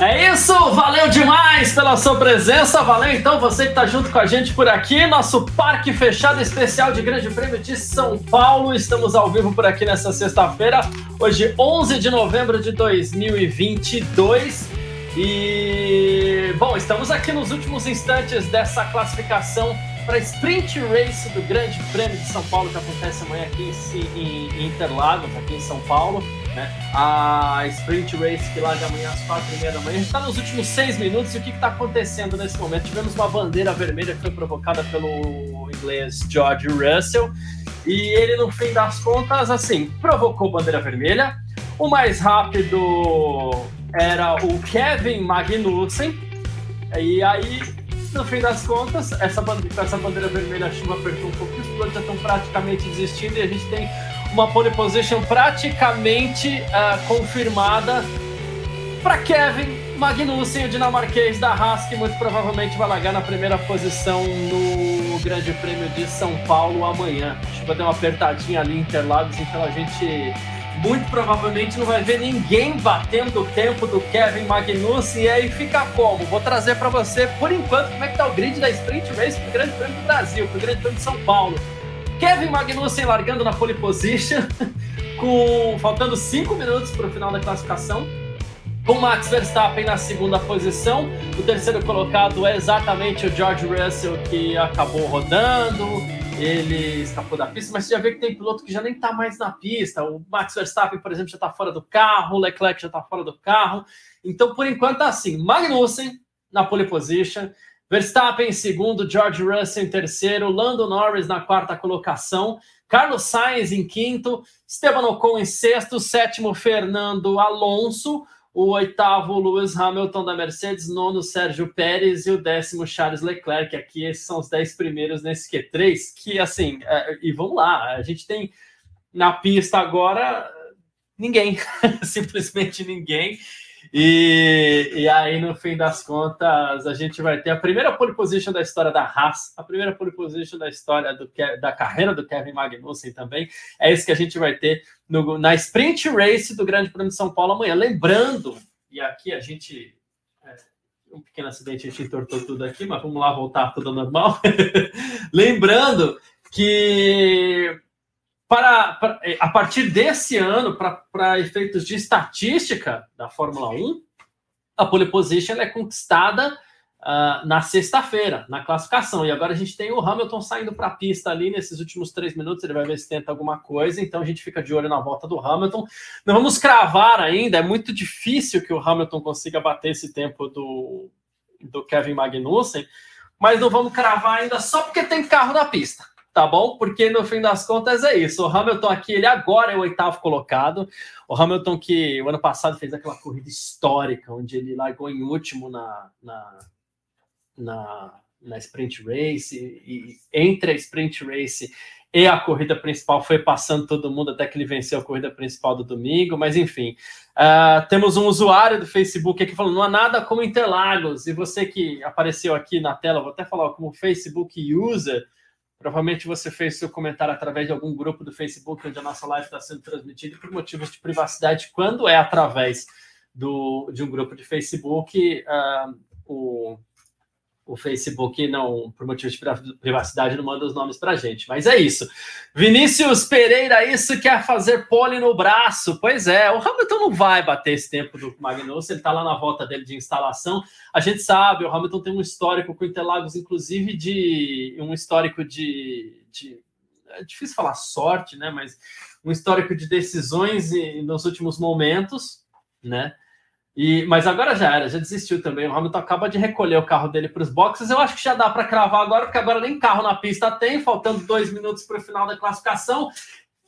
É isso, valeu demais pela sua presença, valeu então você que está junto com a gente por aqui, nosso parque fechado especial de Grande Prêmio de São Paulo. Estamos ao vivo por aqui nessa sexta-feira, hoje 11 de novembro de 2022. E bom, estamos aqui nos últimos instantes dessa classificação para Sprint Race do Grande Prêmio de São Paulo que acontece amanhã aqui em Interlagos, aqui em São Paulo. Né? A Sprint Race que larga amanhã às quatro e meia da manhã. A gente está nos últimos seis minutos e o que está acontecendo nesse momento? Tivemos uma bandeira vermelha que foi provocada pelo inglês George Russell e ele, no fim das contas, assim, provocou bandeira vermelha. O mais rápido era o Kevin Magnussen. E aí, no fim das contas, essa bandeira, essa bandeira vermelha, a chuva apertou um pouco, os pilotos já estão praticamente desistindo e a gente tem uma pole position praticamente uh, confirmada para Kevin Magnussen, o dinamarquês da Haas, que muito provavelmente vai largar na primeira posição no Grande Prêmio de São Paulo amanhã. Acho que vai dar uma apertadinha ali em Interlagos, então a gente muito provavelmente não vai ver ninguém batendo o tempo do Kevin Magnussen. E aí fica como? Vou trazer para você, por enquanto, como é que tá o grid da Sprint Race para o Grande Prêmio do Brasil, para o Grande Prêmio de São Paulo. Kevin Magnussen largando na pole position, com faltando 5 minutos para o final da classificação. Com Max Verstappen na segunda posição. O terceiro colocado é exatamente o George Russell, que acabou rodando. Ele escapou da pista, mas você já vê que tem piloto que já nem está mais na pista. O Max Verstappen, por exemplo, já está fora do carro. O Leclerc já está fora do carro. Então, por enquanto, tá assim: Magnussen na pole position. Verstappen em segundo, George Russell em terceiro, Lando Norris na quarta colocação, Carlos Sainz em quinto, Esteban Ocon em sexto, sétimo Fernando Alonso, o oitavo Lewis Hamilton da Mercedes, nono Sérgio Pérez e o décimo Charles Leclerc. Aqui esses são os dez primeiros nesse Q3, que assim, é, e vamos lá, a gente tem na pista agora ninguém, simplesmente ninguém. E, e aí, no fim das contas, a gente vai ter a primeira pole position da história da Haas, a primeira pole position da história do, da carreira do Kevin Magnussen também. É isso que a gente vai ter no, na Sprint Race do Grande Prêmio de São Paulo amanhã. Lembrando, e aqui a gente. É, um pequeno acidente, a gente entortou tudo aqui, mas vamos lá voltar tudo normal. Lembrando que para, para, eh, a partir desse ano, para efeitos de estatística da Fórmula 1, a pole position é conquistada uh, na sexta-feira, na classificação. E agora a gente tem o Hamilton saindo para a pista ali nesses últimos três minutos, ele vai ver se tenta alguma coisa, então a gente fica de olho na volta do Hamilton. Não vamos cravar ainda, é muito difícil que o Hamilton consiga bater esse tempo do, do Kevin Magnussen, mas não vamos cravar ainda só porque tem carro na pista tá bom? Porque no fim das contas é isso. O Hamilton aqui, ele agora é o oitavo colocado. O Hamilton que o ano passado fez aquela corrida histórica, onde ele largou em último na, na, na, na sprint race, e, e entre a sprint race e a corrida principal foi passando todo mundo até que ele venceu a corrida principal do domingo, mas enfim. Uh, temos um usuário do Facebook aqui falando: não há nada como Interlagos. E você que apareceu aqui na tela, vou até falar como Facebook user, Provavelmente você fez seu comentário através de algum grupo do Facebook onde a nossa live está sendo transmitida por motivos de privacidade. Quando é através do, de um grupo de Facebook, uh, o, o Facebook não, por motivos de privacidade, não manda os nomes para gente. Mas é isso. Vinícius Pereira, isso quer fazer pole no braço. Pois é, o Hamilton não vai bater esse tempo do Magnussen, ele está lá na volta dele de instalação. A gente sabe, o Hamilton tem um histórico com Interlagos, inclusive de um histórico de, de é difícil falar sorte, né? Mas um histórico de decisões nos últimos momentos, né? E, mas agora já era, já desistiu também. O Hamilton acaba de recolher o carro dele para os boxes. Eu acho que já dá para cravar agora, porque agora nem carro na pista tem, faltando dois minutos para o final da classificação.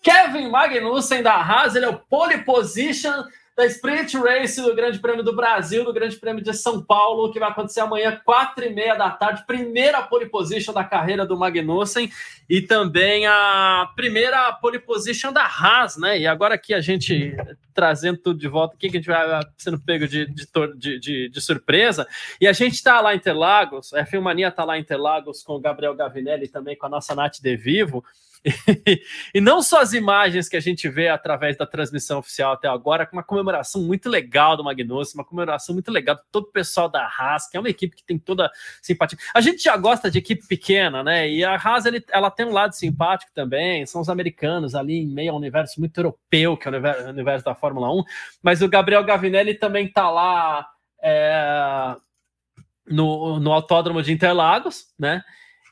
Kevin Magnussen da Haas, ele é o pole position da Sprint Race do Grande Prêmio do Brasil, do Grande Prêmio de São Paulo, que vai acontecer amanhã, quatro e meia da tarde. Primeira pole position da carreira do Magnussen e também a primeira pole position da Haas, né? E agora aqui a gente trazendo tudo de volta aqui, que a gente vai sendo pego de, de, de, de surpresa. E a gente está lá em Interlagos, a Filmania está lá em Interlagos com o Gabriel Gavinelli também com a nossa Nath De Vivo. E, não só as imagens que a gente vê através da transmissão oficial até agora, com uma comemoração muito legal do Magnus, uma comemoração muito legal de todo o pessoal da Haas, que é uma equipe que tem toda simpatia. A gente já gosta de equipe pequena, né? E a Haas ele, ela tem um lado simpático também, são os americanos ali em meio ao universo muito europeu, que é o universo, o universo da Fórmula 1, mas o Gabriel Gavinelli também tá lá. É, no, no Autódromo de Interlagos, né?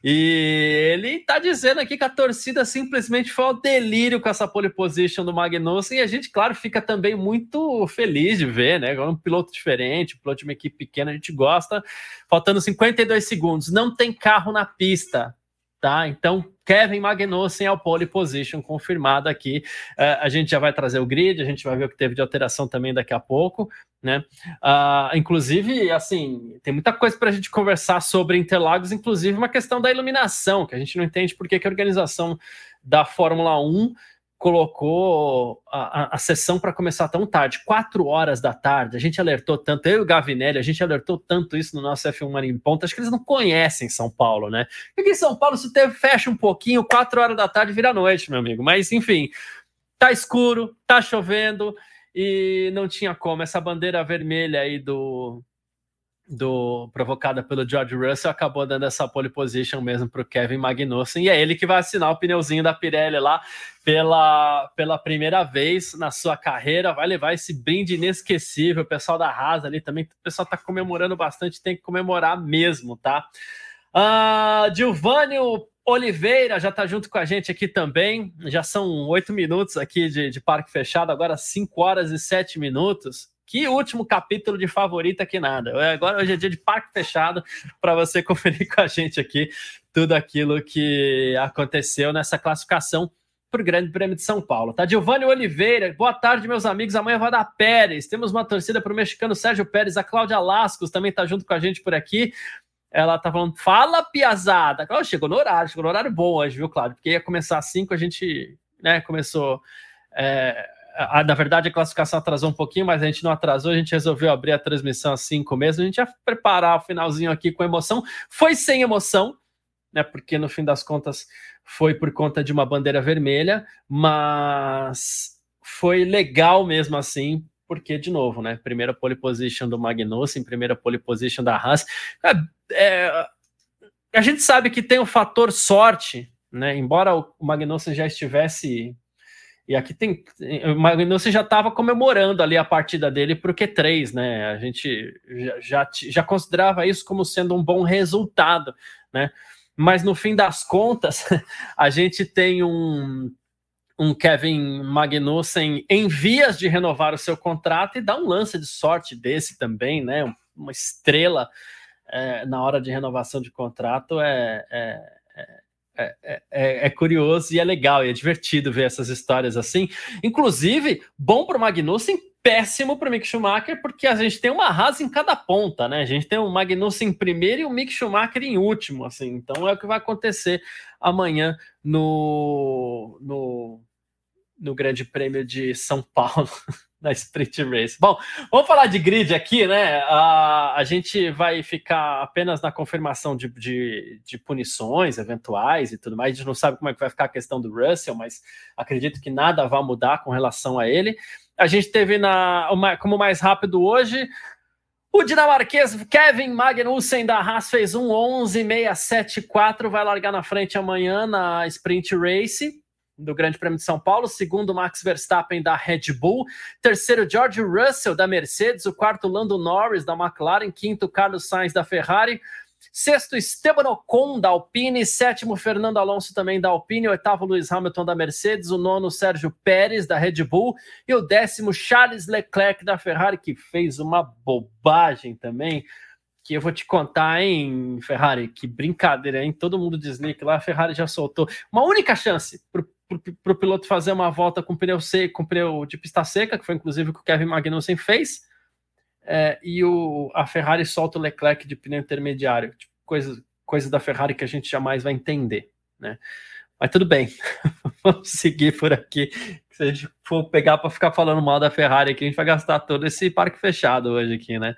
E ele tá dizendo aqui que a torcida simplesmente foi ao delírio com essa pole position do Magnussen e a gente, claro, fica também muito feliz de ver, né? Um piloto diferente, um piloto de uma equipe pequena, a gente gosta. Faltando 52 segundos, não tem carro na pista, tá? Então, Kevin Magnussen ao pole position confirmado aqui. Uh, a gente já vai trazer o grid, a gente vai ver o que teve de alteração também daqui a pouco, né? Uh, inclusive, assim, tem muita coisa para a gente conversar sobre Interlagos, inclusive uma questão da iluminação, que a gente não entende por que, que a organização da Fórmula 1 colocou a, a, a sessão para começar tão tarde, quatro horas da tarde. A gente alertou tanto, eu e o Gavinelli, a gente alertou tanto isso no nosso F1 Mania em Ponta. Acho que eles não conhecem São Paulo, né? Porque em São Paulo, se fecha um pouquinho, quatro horas da tarde vira noite, meu amigo. Mas enfim, tá escuro, tá chovendo e não tinha como. Essa bandeira vermelha aí do, do provocada pelo George Russell acabou dando essa pole position mesmo para o Kevin Magnussen. E é ele que vai assinar o pneuzinho da Pirelli lá pela, pela primeira vez na sua carreira, vai levar esse brinde inesquecível, o pessoal da Haas ali também, o pessoal está comemorando bastante, tem que comemorar mesmo, tá? Uh, Oliveira já está junto com a gente aqui também, já são oito minutos aqui de, de parque fechado, agora cinco horas e sete minutos, que último capítulo de favorita que nada. Agora hoje é dia de parque fechado para você conferir com a gente aqui tudo aquilo que aconteceu nessa classificação para o Grande Prêmio de São Paulo. Tá, Giovanni Oliveira, boa tarde, meus amigos. Amanhã vai dar Pérez. Temos uma torcida para o mexicano Sérgio Pérez. A Cláudia Lascos também está junto com a gente por aqui. Ela tá falando, fala, piazada. Cláudia, chegou no horário, chegou no horário bom hoje, viu, Cláudio? Porque ia começar às 5, a gente né, começou. É, a, na verdade, a classificação atrasou um pouquinho, mas a gente não atrasou, a gente resolveu abrir a transmissão às 5 mesmo. A gente ia preparar o finalzinho aqui com emoção. Foi sem emoção, né? Porque no fim das contas foi por conta de uma bandeira vermelha, mas foi legal mesmo assim, porque, de novo, né? Primeira pole position do Magnussen, primeira pole position da Haas. É, é, a gente sabe que tem o fator sorte, né? Embora o Magnussen já estivesse e aqui tem. Magnussen já estava comemorando ali a partida dele para o Q3, né? A gente já, já, já, considerava isso como sendo um bom resultado, né? Mas no fim das contas, a gente tem um, um Kevin Magnussen em vias de renovar o seu contrato e dá um lance de sorte desse também, né? Uma estrela é, na hora de renovação de contrato é, é é, é, é, é, curioso e é legal e é divertido ver essas histórias assim. Inclusive, bom para o Magnussen, péssimo para o Mick Schumacher, porque a gente tem uma Haas em cada ponta, né? A gente tem o Magnussen em primeiro e o Mick Schumacher em último, assim. Então é o que vai acontecer amanhã no, no, no Grande Prêmio de São Paulo. da Sprint Race. Bom, vamos falar de grid aqui, né? A, a gente vai ficar apenas na confirmação de, de, de, punições eventuais e tudo mais. A gente não sabe como é que vai ficar a questão do Russell, mas acredito que nada vai mudar com relação a ele. A gente teve na, uma, como mais rápido hoje. O dinamarquês Kevin Magnussen da Haas fez um 11.674, vai largar na frente amanhã na Sprint Race do Grande Prêmio de São Paulo, segundo Max Verstappen da Red Bull, terceiro George Russell da Mercedes, o quarto Lando Norris da McLaren, quinto Carlos Sainz da Ferrari, sexto Esteban Ocon da Alpine, sétimo Fernando Alonso também da Alpine, oitavo Lewis Hamilton da Mercedes, o nono Sérgio Pérez da Red Bull e o décimo Charles Leclerc da Ferrari, que fez uma bobagem também, que eu vou te contar, hein, Ferrari, que brincadeira, hein? Todo mundo desliga lá, a Ferrari já soltou uma única chance para para o piloto fazer uma volta com pneu seco, com pneu de pista seca, que foi inclusive o que o Kevin Magnussen fez, é, e o, a Ferrari solta o Leclerc de pneu intermediário, tipo, coisa, coisa da Ferrari que a gente jamais vai entender, né? Mas tudo bem, vamos seguir por aqui. Se a gente for pegar para ficar falando mal da Ferrari aqui, a gente vai gastar todo esse parque fechado hoje aqui, né?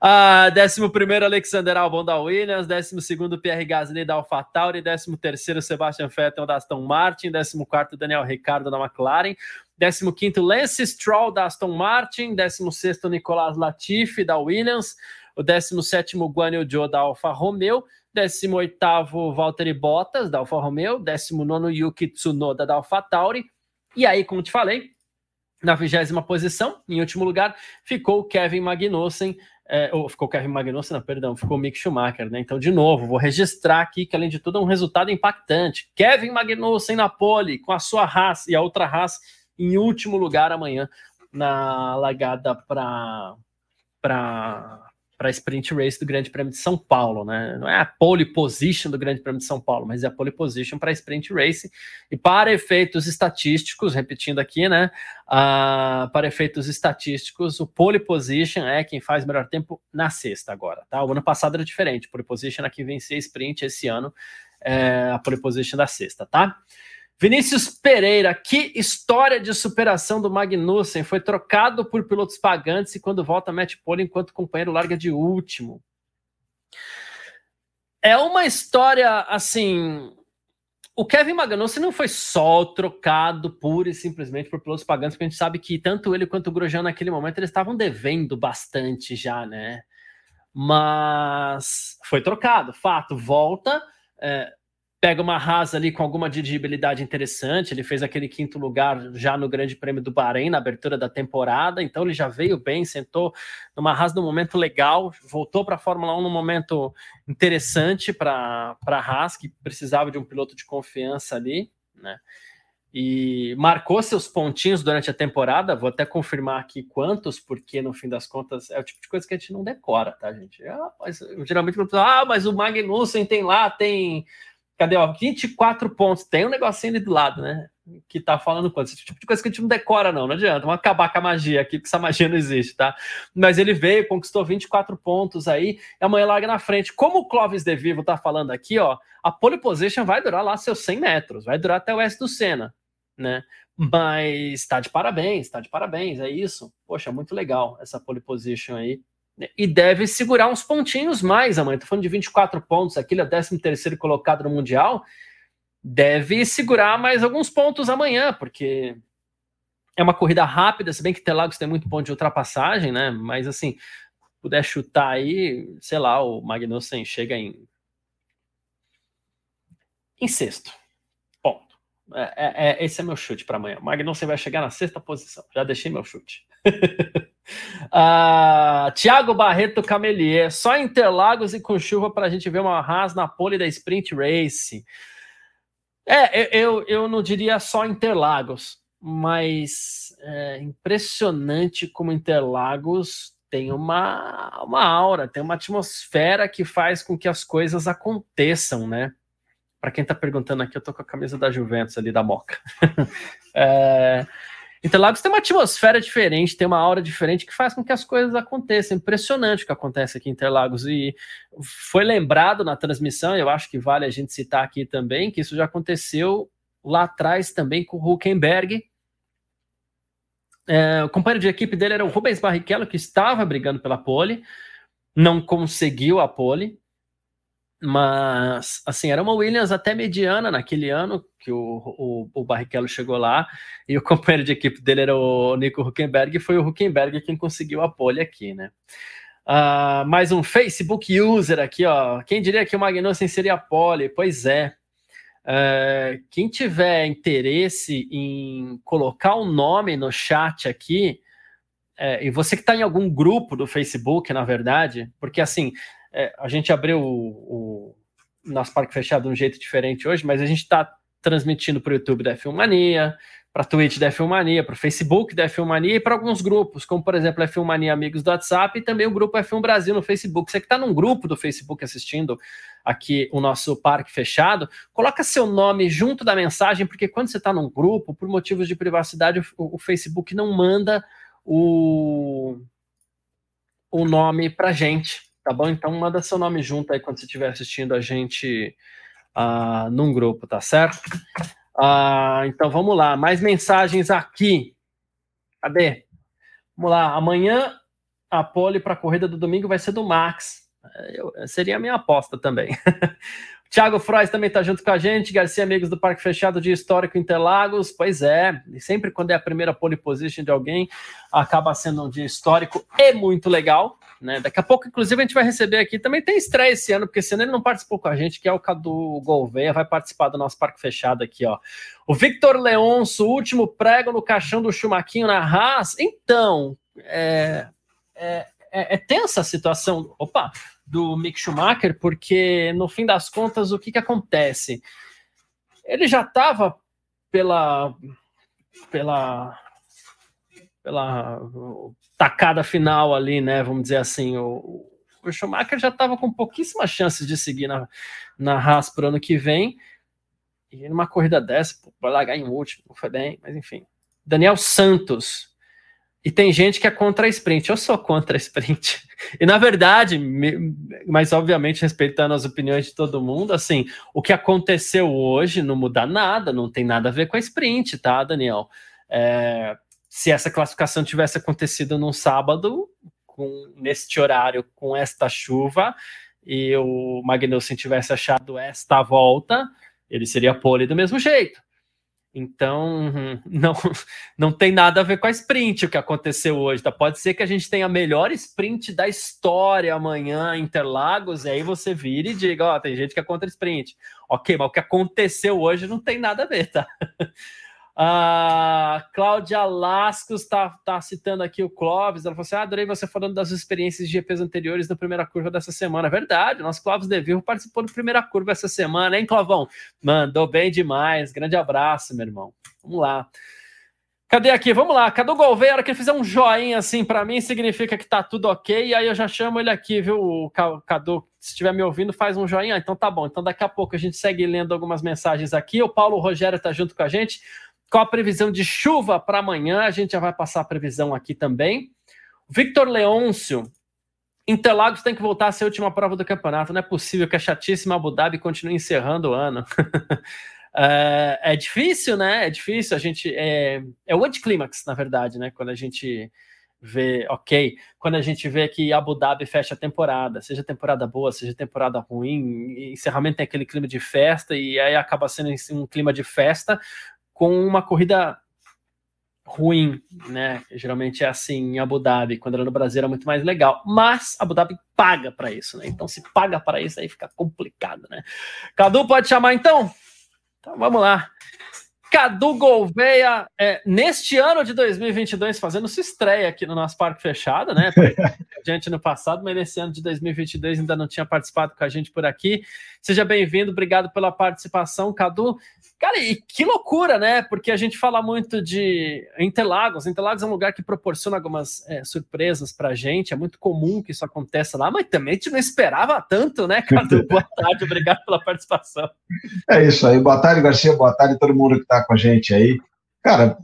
Ah, 11 Alexander Albon da Williams, 12 Pierre Gasly da AlphaTauri, 13 Sebastian Vettel da Aston Martin, 14 Daniel Ricciardo da McLaren, 15 Lance Stroll da Aston Martin, 16 Nicolas Latifi da Williams, o 17 Guan Yu Zhou da Alfa Romeo, 18 Valtteri Bottas da Alfa Romeo, 19 Yuki Tsunoda da Alfa Tauri, e aí, como te falei, na vigésima posição, em último lugar, ficou o Kevin Magnussen, é, ou ficou Kevin Magnussen, não, perdão, ficou Mick Schumacher, né? Então, de novo, vou registrar aqui que, além de tudo, é um resultado impactante. Kevin Magnussen na pole, com a sua Haas e a outra Haas em último lugar amanhã na largada para para a sprint race do Grande Prêmio de São Paulo, né? Não é a pole position do Grande Prêmio de São Paulo, mas é a pole position para a sprint race. E para efeitos estatísticos, repetindo aqui, né? Uh, para efeitos estatísticos, o pole position é quem faz melhor tempo na sexta agora, tá? O ano passado era diferente, pole position é quem vencia a sprint esse ano, é a pole position da sexta, tá? Vinícius Pereira, que história de superação do Magnussen. Foi trocado por pilotos pagantes e quando volta mete pole enquanto o companheiro larga de último. É uma história assim. O Kevin Magnussen não foi só trocado pura e simplesmente por pilotos pagantes, porque a gente sabe que tanto ele quanto o Grosjean naquele momento eles estavam devendo bastante já, né? Mas foi trocado, fato, volta. É, pega uma rasa ali com alguma dirigibilidade interessante. Ele fez aquele quinto lugar já no Grande Prêmio do Bahrein, na abertura da temporada, então ele já veio bem, sentou numa rasa num momento legal, voltou para a Fórmula 1 num momento interessante para a Haas, que precisava de um piloto de confiança ali, né? E marcou seus pontinhos durante a temporada. Vou até confirmar aqui quantos, porque no fim das contas é o tipo de coisa que a gente não decora, tá, gente? Ah, mas, geralmente, ah, mas o Magnussen tem lá, tem Cadê, ó? 24 pontos. Tem um negocinho ali do lado, né? Que tá falando quanto. Esse tipo de coisa que a gente não decora, não. Não adianta. Vamos acabar com a magia aqui, porque essa magia não existe, tá? Mas ele veio, conquistou 24 pontos aí, e amanhã larga na frente. Como o Clóvis De Vivo tá falando aqui, ó, a pole position vai durar lá seus 100 metros, vai durar até o S do Senna, né? Mas tá de parabéns, tá de parabéns, é isso. Poxa, muito legal essa pole position aí e deve segurar uns pontinhos mais amanhã. Estou falando de 24 pontos, aquele é 13 terceiro colocado no Mundial, deve segurar mais alguns pontos amanhã, porque é uma corrida rápida, se bem que Interlagos tem muito ponto de ultrapassagem, né? Mas assim, puder chutar aí, sei lá, o Magnussen chega em em sexto. Ponto. É, é, é esse é meu chute para amanhã. O Magnussen vai chegar na sexta posição. Já deixei meu chute. uh, Tiago Barreto Camelier, só Interlagos e com chuva para a gente ver uma Haas na pole da Sprint Race. É, eu, eu não diria só Interlagos, mas é impressionante como Interlagos tem uma, uma aura, tem uma atmosfera que faz com que as coisas aconteçam, né? Para quem está perguntando aqui, eu tô com a camisa da Juventus ali da Moca. é, Interlagos tem uma atmosfera diferente, tem uma aura diferente que faz com que as coisas aconteçam. Impressionante o que acontece aqui em Interlagos. E foi lembrado na transmissão, eu acho que vale a gente citar aqui também, que isso já aconteceu lá atrás também com o Huckenberg. É, o companheiro de equipe dele era o Rubens Barrichello, que estava brigando pela pole, não conseguiu a pole, mas, assim, era uma Williams até mediana naquele ano que o, o, o Barrichello chegou lá e o companheiro de equipe dele era o Nico Huckenberg e foi o Huckenberg quem conseguiu a pole aqui, né? Uh, mais um Facebook user aqui, ó. Quem diria que o Magnussen seria pole? Pois é. Uh, quem tiver interesse em colocar o um nome no chat aqui, é, e você que está em algum grupo do Facebook, na verdade, porque assim, é, a gente abriu o, o nosso parque fechado de um jeito diferente hoje, mas a gente está transmitindo para o YouTube da F1 Mania, para a Twitch da F1 Mania, para o Facebook da F1 Mania e para alguns grupos, como por exemplo a F1 Mania Amigos do WhatsApp e também o grupo F1 Brasil no Facebook. Você que está num grupo do Facebook assistindo aqui o nosso parque fechado, coloca seu nome junto da mensagem, porque quando você está num grupo, por motivos de privacidade, o, o Facebook não manda o, o nome para gente. Tá bom? Então manda seu nome junto aí quando você estiver assistindo a gente uh, num grupo, tá certo? Ah, então vamos lá, mais mensagens aqui. Cadê? Vamos lá, amanhã a pole para a corrida do domingo vai ser do Max. Eu, seria a minha aposta também. Thiago Frois também está junto com a gente. Garcia, amigos do Parque Fechado de Histórico Interlagos. Pois é, sempre quando é a primeira pole position de alguém, acaba sendo um dia histórico e muito legal. Né? Daqui a pouco, inclusive, a gente vai receber aqui. Também tem estreia esse ano, porque ano ele não participou com a gente, que é o Cadu Gouveia, vai participar do nosso Parque Fechado aqui. ó. O Victor Leonço, último prego no caixão do Chumaquinho na Haas. Então, é, é, é, é tensa a situação. Opa! Do Mick Schumacher, porque no fim das contas, o que, que acontece? Ele já estava pela, pela, pela tacada final ali, né? Vamos dizer assim, o, o Schumacher já estava com pouquíssimas chances de seguir na, na Haas para o ano que vem. E numa corrida dessa, vai largar em último, não foi bem, mas enfim. Daniel Santos, e tem gente que é contra a sprint. Eu sou contra a sprint. E na verdade, mas obviamente respeitando as opiniões de todo mundo, assim, o que aconteceu hoje não muda nada, não tem nada a ver com a sprint, tá, Daniel? É, se essa classificação tivesse acontecido num sábado, com, neste horário, com esta chuva, e o Magnussen tivesse achado esta volta, ele seria pole do mesmo jeito. Então, não, não tem nada a ver com a sprint o que aconteceu hoje. Tá? Pode ser que a gente tenha a melhor sprint da história amanhã Interlagos, e aí você vira e diga: Ó, oh, tem gente que é contra sprint. Ok, mas o que aconteceu hoje não tem nada a ver, tá? A Cláudia Lascos está tá citando aqui o Clóvis. Ela falou assim: ah, adorei você falando das experiências de GPs anteriores da primeira curva dessa semana. Verdade, nosso Clóvis De participou da primeira curva essa semana, hein, Clovão? Mandou bem demais. Grande abraço, meu irmão. Vamos lá. Cadê aqui? Vamos lá. Cadu Gouveia, a hora que ele fizer um joinha assim para mim, significa que tá tudo ok. E aí eu já chamo ele aqui, viu, Cadu? Se estiver me ouvindo, faz um joinha. Então tá bom. Então daqui a pouco a gente segue lendo algumas mensagens aqui. O Paulo Rogério tá junto com a gente. Qual a previsão de chuva para amanhã? A gente já vai passar a previsão aqui também. Victor Leôncio, Interlagos tem que voltar a ser a última prova do campeonato. Não é possível que a chatíssima Abu Dhabi continue encerrando o ano. é, é, difícil, né? É difícil. A gente é, é o anticlímax, na verdade, né? Quando a gente vê, ok, quando a gente vê que Abu Dhabi fecha a temporada, seja temporada boa, seja temporada ruim, encerramento tem aquele clima de festa e aí acaba sendo um clima de festa com uma corrida ruim, né? Geralmente é assim em Abu Dhabi, quando era no Brasil era muito mais legal, mas Abu Dhabi paga para isso, né? Então se paga para isso aí fica complicado, né? Cadu pode chamar então? Então vamos lá. Cadu Gouveia, é, neste ano de 2022, fazendo sua estreia aqui no nosso Parque Fechado, né? A gente no passado, mas nesse ano de 2022 ainda não tinha participado com a gente por aqui. Seja bem-vindo, obrigado pela participação, Cadu. Cara, e que loucura, né? Porque a gente fala muito de Interlagos. Interlagos é um lugar que proporciona algumas é, surpresas pra gente. É muito comum que isso aconteça lá, mas também a gente não esperava tanto, né, Cadu? Boa tarde, obrigado pela participação. É isso aí. Boa tarde, Garcia. Boa tarde todo mundo que está com a gente aí. Cara,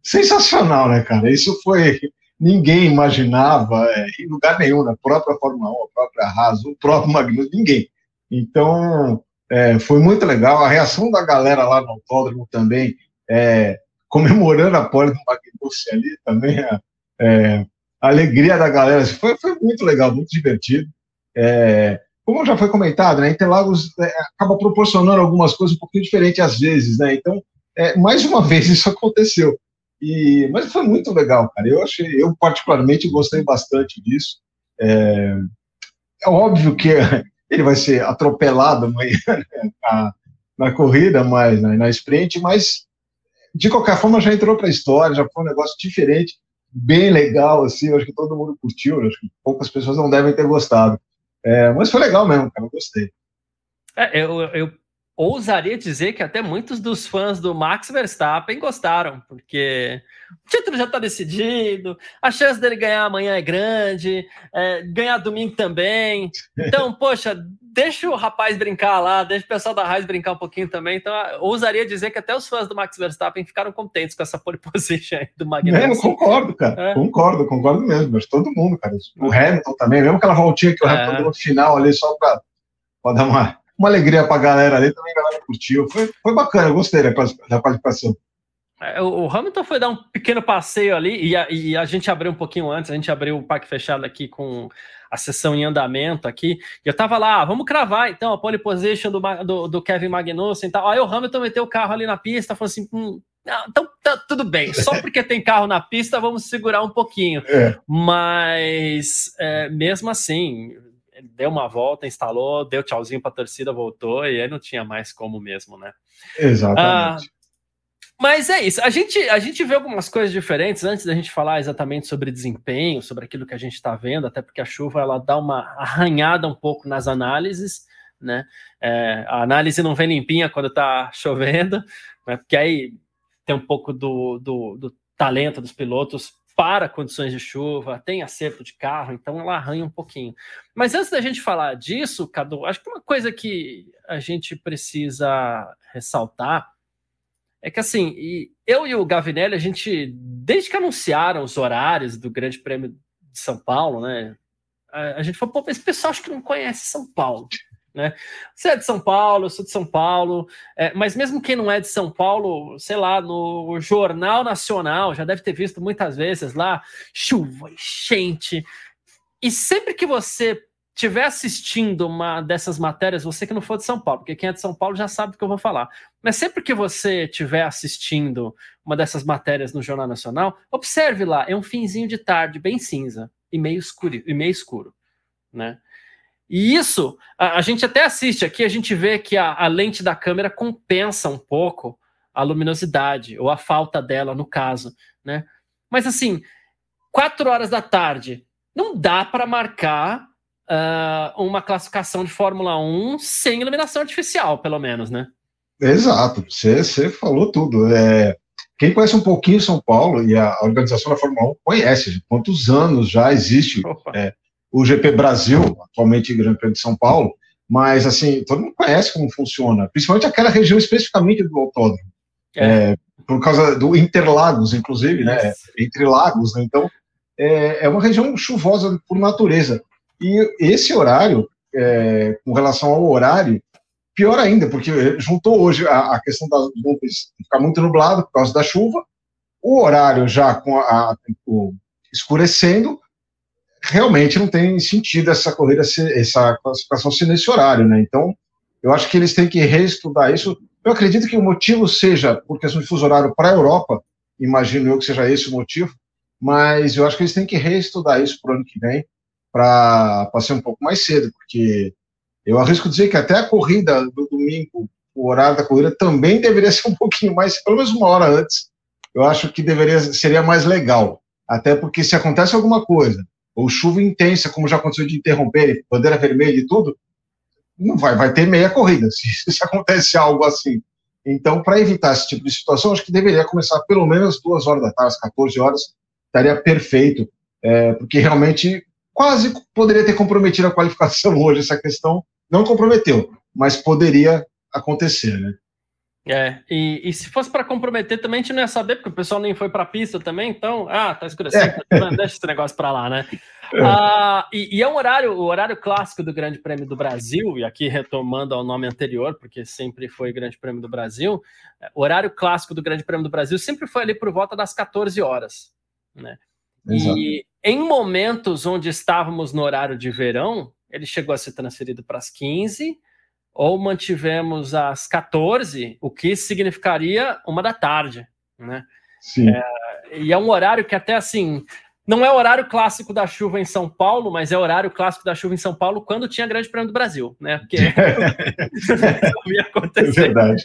sensacional, né, cara? Isso foi. Ninguém imaginava, é, em lugar nenhum, na própria Fórmula 1, a própria Haas, o próprio Magnus, ninguém. Então, é, foi muito legal. A reação da galera lá no autódromo também, é, comemorando a pole do Magnussen ali, também a, é, a, alegria da galera. Foi, foi muito legal, muito divertido. É, como já foi comentado, né, Interlagos é, acaba proporcionando algumas coisas um pouquinho diferentes às vezes, né? Então, é, mais uma vez isso aconteceu. E, mas foi muito legal, cara. Eu achei, eu particularmente gostei bastante disso. É, é óbvio que ele vai ser atropelado amanhã né, na, na, corrida, mas na, na sprint, mas de qualquer forma já entrou para a história, já foi um negócio diferente, bem legal, assim, acho que todo mundo curtiu, acho que poucas pessoas não devem ter gostado. É, mas foi legal mesmo, cara, eu gostei. É, eu, eu ousaria dizer que até muitos dos fãs do Max Verstappen gostaram, porque o título já está decidido, a chance dele ganhar amanhã é grande, é, ganhar domingo também. Então, poxa, deixa o rapaz brincar lá, deixa o pessoal da Raiz brincar um pouquinho também. Então, ousaria dizer que até os fãs do Max Verstappen ficaram contentes com essa pole position aí do Magnussen. É, eu concordo, cara. É. Concordo, concordo mesmo. Mas todo mundo, cara. O Hamilton também, mesmo aquela voltinha que o é. Hamilton deu no final ali só para dar uma uma alegria para a galera ali, também a galera curtiu. Foi, foi bacana, eu gostei da, da participação. É, o Hamilton foi dar um pequeno passeio ali e a, e a, gente abriu um pouquinho antes, a gente abriu o parque fechado aqui com a sessão em andamento aqui, e eu tava lá, ah, vamos cravar então a pole position do, do, do, Kevin Magnussen e tal. Aí o Hamilton meteu o carro ali na pista, falou assim: hum, então tá tudo bem, só porque tem carro na pista, vamos segurar um pouquinho. É. Mas é, mesmo assim, deu uma volta, instalou, deu tchauzinho para a torcida, voltou e aí não tinha mais como mesmo, né? Exatamente. Ah, mas é isso. A gente, a gente vê algumas coisas diferentes antes da gente falar exatamente sobre desempenho, sobre aquilo que a gente está vendo, até porque a chuva ela dá uma arranhada um pouco nas análises, né? É, a análise não vem limpinha quando está chovendo, né? porque aí tem um pouco do, do, do talento dos pilotos para condições de chuva, tem acerto de carro, então ela arranha um pouquinho. Mas antes da gente falar disso, Cadu, acho que uma coisa que a gente precisa ressaltar é que assim, eu e o Gavinelli, a gente, desde que anunciaram os horários do Grande Prêmio de São Paulo, né? A, gente falou, pô, esse pessoal acho que não conhece São Paulo. Né? Você é de São Paulo, eu sou de São Paulo, é, mas mesmo quem não é de São Paulo, sei lá, no Jornal Nacional, já deve ter visto muitas vezes lá, chuva, enchente. E sempre que você estiver assistindo uma dessas matérias, você que não for de São Paulo, porque quem é de São Paulo já sabe do que eu vou falar. Mas sempre que você estiver assistindo uma dessas matérias no Jornal Nacional, observe lá, é um finzinho de tarde bem cinza e meio escuro, e meio escuro, né? E isso, a, a gente até assiste aqui, a gente vê que a, a lente da câmera compensa um pouco a luminosidade, ou a falta dela, no caso, né? Mas assim, quatro horas da tarde, não dá para marcar uh, uma classificação de Fórmula 1 sem iluminação artificial, pelo menos, né? Exato, você, você falou tudo. É, quem conhece um pouquinho São Paulo e a organização da Fórmula 1 conhece quantos anos já existe é, o GP Brasil, atualmente Grande Prêmio de São Paulo, mas assim, todo mundo conhece como funciona, principalmente aquela região especificamente do autódromo. É. É, por causa do Interlagos, inclusive, né? Entre lagos, né? Então, é, é uma região chuvosa por natureza. E esse horário, é, com relação ao horário, pior ainda, porque juntou hoje a, a questão das nuvens ficar muito nublado por causa da chuva, o horário já com a, a o, escurecendo, realmente não tem sentido essa corrida, essa classificação ser nesse horário, né? Então, eu acho que eles têm que reestudar isso. Eu acredito que o motivo seja por questão de fuso horário para a Europa, imagino eu que seja esse o motivo, mas eu acho que eles têm que reestudar isso para o ano que vem, para ser um pouco mais cedo, porque eu arrisco dizer que até a corrida do domingo, o horário da corrida também deveria ser um pouquinho mais, pelo menos uma hora antes. Eu acho que deveria seria mais legal, até porque se acontece alguma coisa, ou chuva intensa, como já aconteceu de interromper, bandeira vermelha e tudo, não vai, vai ter meia corrida se, se acontece algo assim. Então, para evitar esse tipo de situação, acho que deveria começar pelo menos duas horas da tarde, 14 horas, estaria perfeito, é, porque realmente quase poderia ter comprometido a qualificação hoje, essa questão não comprometeu, mas poderia acontecer, né? É, e, e se fosse para comprometer também a gente não ia saber, porque o pessoal nem foi para a pista também, então, ah, tá escurecendo, é. Tá deixa esse negócio para lá, né? É. Ah, e, e, é um horário, o horário clássico do Grande Prêmio do Brasil, e aqui retomando ao nome anterior, porque sempre foi Grande Prêmio do Brasil, o horário clássico do Grande Prêmio do Brasil sempre foi ali por volta das 14 horas, né? Exato. E em momentos onde estávamos no horário de verão, ele chegou a ser transferido para as 15, ou mantivemos às 14, o que significaria uma da tarde, né? Sim. É, e é um horário que até assim, não é horário clássico da chuva em São Paulo, mas é horário clássico da chuva em São Paulo quando tinha Grande Prêmio do Brasil, né? Porque não ia acontecer. É verdade.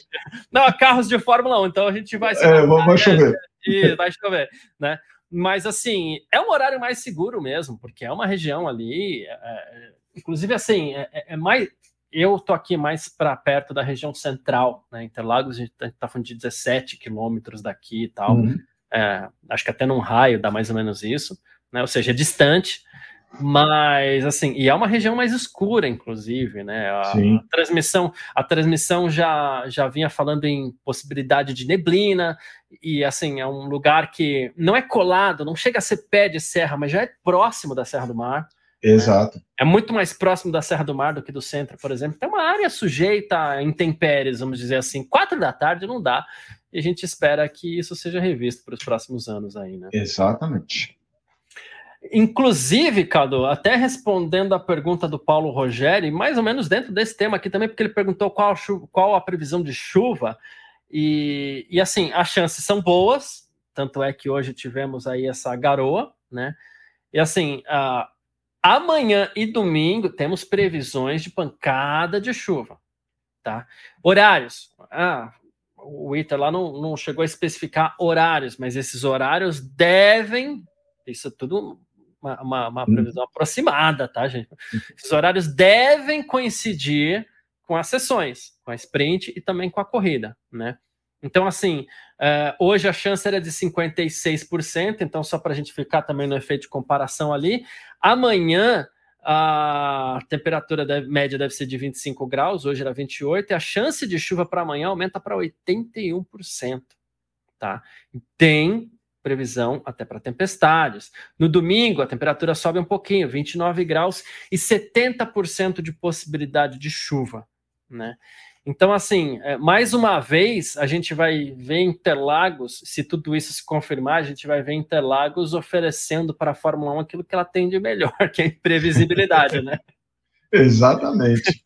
Não, carros de Fórmula 1, então a gente vai... É, vai chover. E vai chover, né? Mas, assim, é um horário mais seguro mesmo, porque é uma região ali. É, é inclusive, assim, é, é, é mais. Eu tô aqui mais para perto da região central, né? Interlagos, a gente tá, tá falando de 17 quilômetros daqui e tal. Uhum. É, acho que até num raio dá mais ou menos isso, né? Ou seja, é distante. Mas assim, e é uma região mais escura, inclusive, né? A, a, transmissão, a transmissão já, já vinha falando em possibilidade de neblina, e assim, é um lugar que não é colado, não chega a ser pé de serra, mas já é próximo da Serra do Mar. Exato. Né? É muito mais próximo da Serra do Mar do que do centro, por exemplo. Tem uma área sujeita a intempéries, vamos dizer assim. Quatro da tarde não dá. E a gente espera que isso seja revisto para os próximos anos aí, né? Exatamente. Inclusive, Cadu, até respondendo a pergunta do Paulo Rogério, mais ou menos dentro desse tema aqui também, porque ele perguntou qual, qual a previsão de chuva. E, e assim, as chances são boas, tanto é que hoje tivemos aí essa garoa, né? E assim, uh, amanhã e domingo temos previsões de pancada de chuva, tá? Horários. Ah, o ITER lá não, não chegou a especificar horários, mas esses horários devem, isso é tudo uma, uma, uma uhum. previsão aproximada, tá, gente? Esses horários devem coincidir com as sessões, com a sprint e também com a corrida, né? Então, assim, uh, hoje a chance era de 56%, então só para a gente ficar também no efeito de comparação ali. Amanhã a temperatura deve, média deve ser de 25 graus, hoje era 28, e a chance de chuva para amanhã aumenta para 81%. Tá? Tem previsão até para tempestades. No domingo, a temperatura sobe um pouquinho, 29 graus e 70% de possibilidade de chuva, né? Então, assim, é, mais uma vez, a gente vai ver Interlagos, se tudo isso se confirmar, a gente vai ver Interlagos oferecendo para a Fórmula 1 aquilo que ela tem de melhor, que é a imprevisibilidade, né? Exatamente.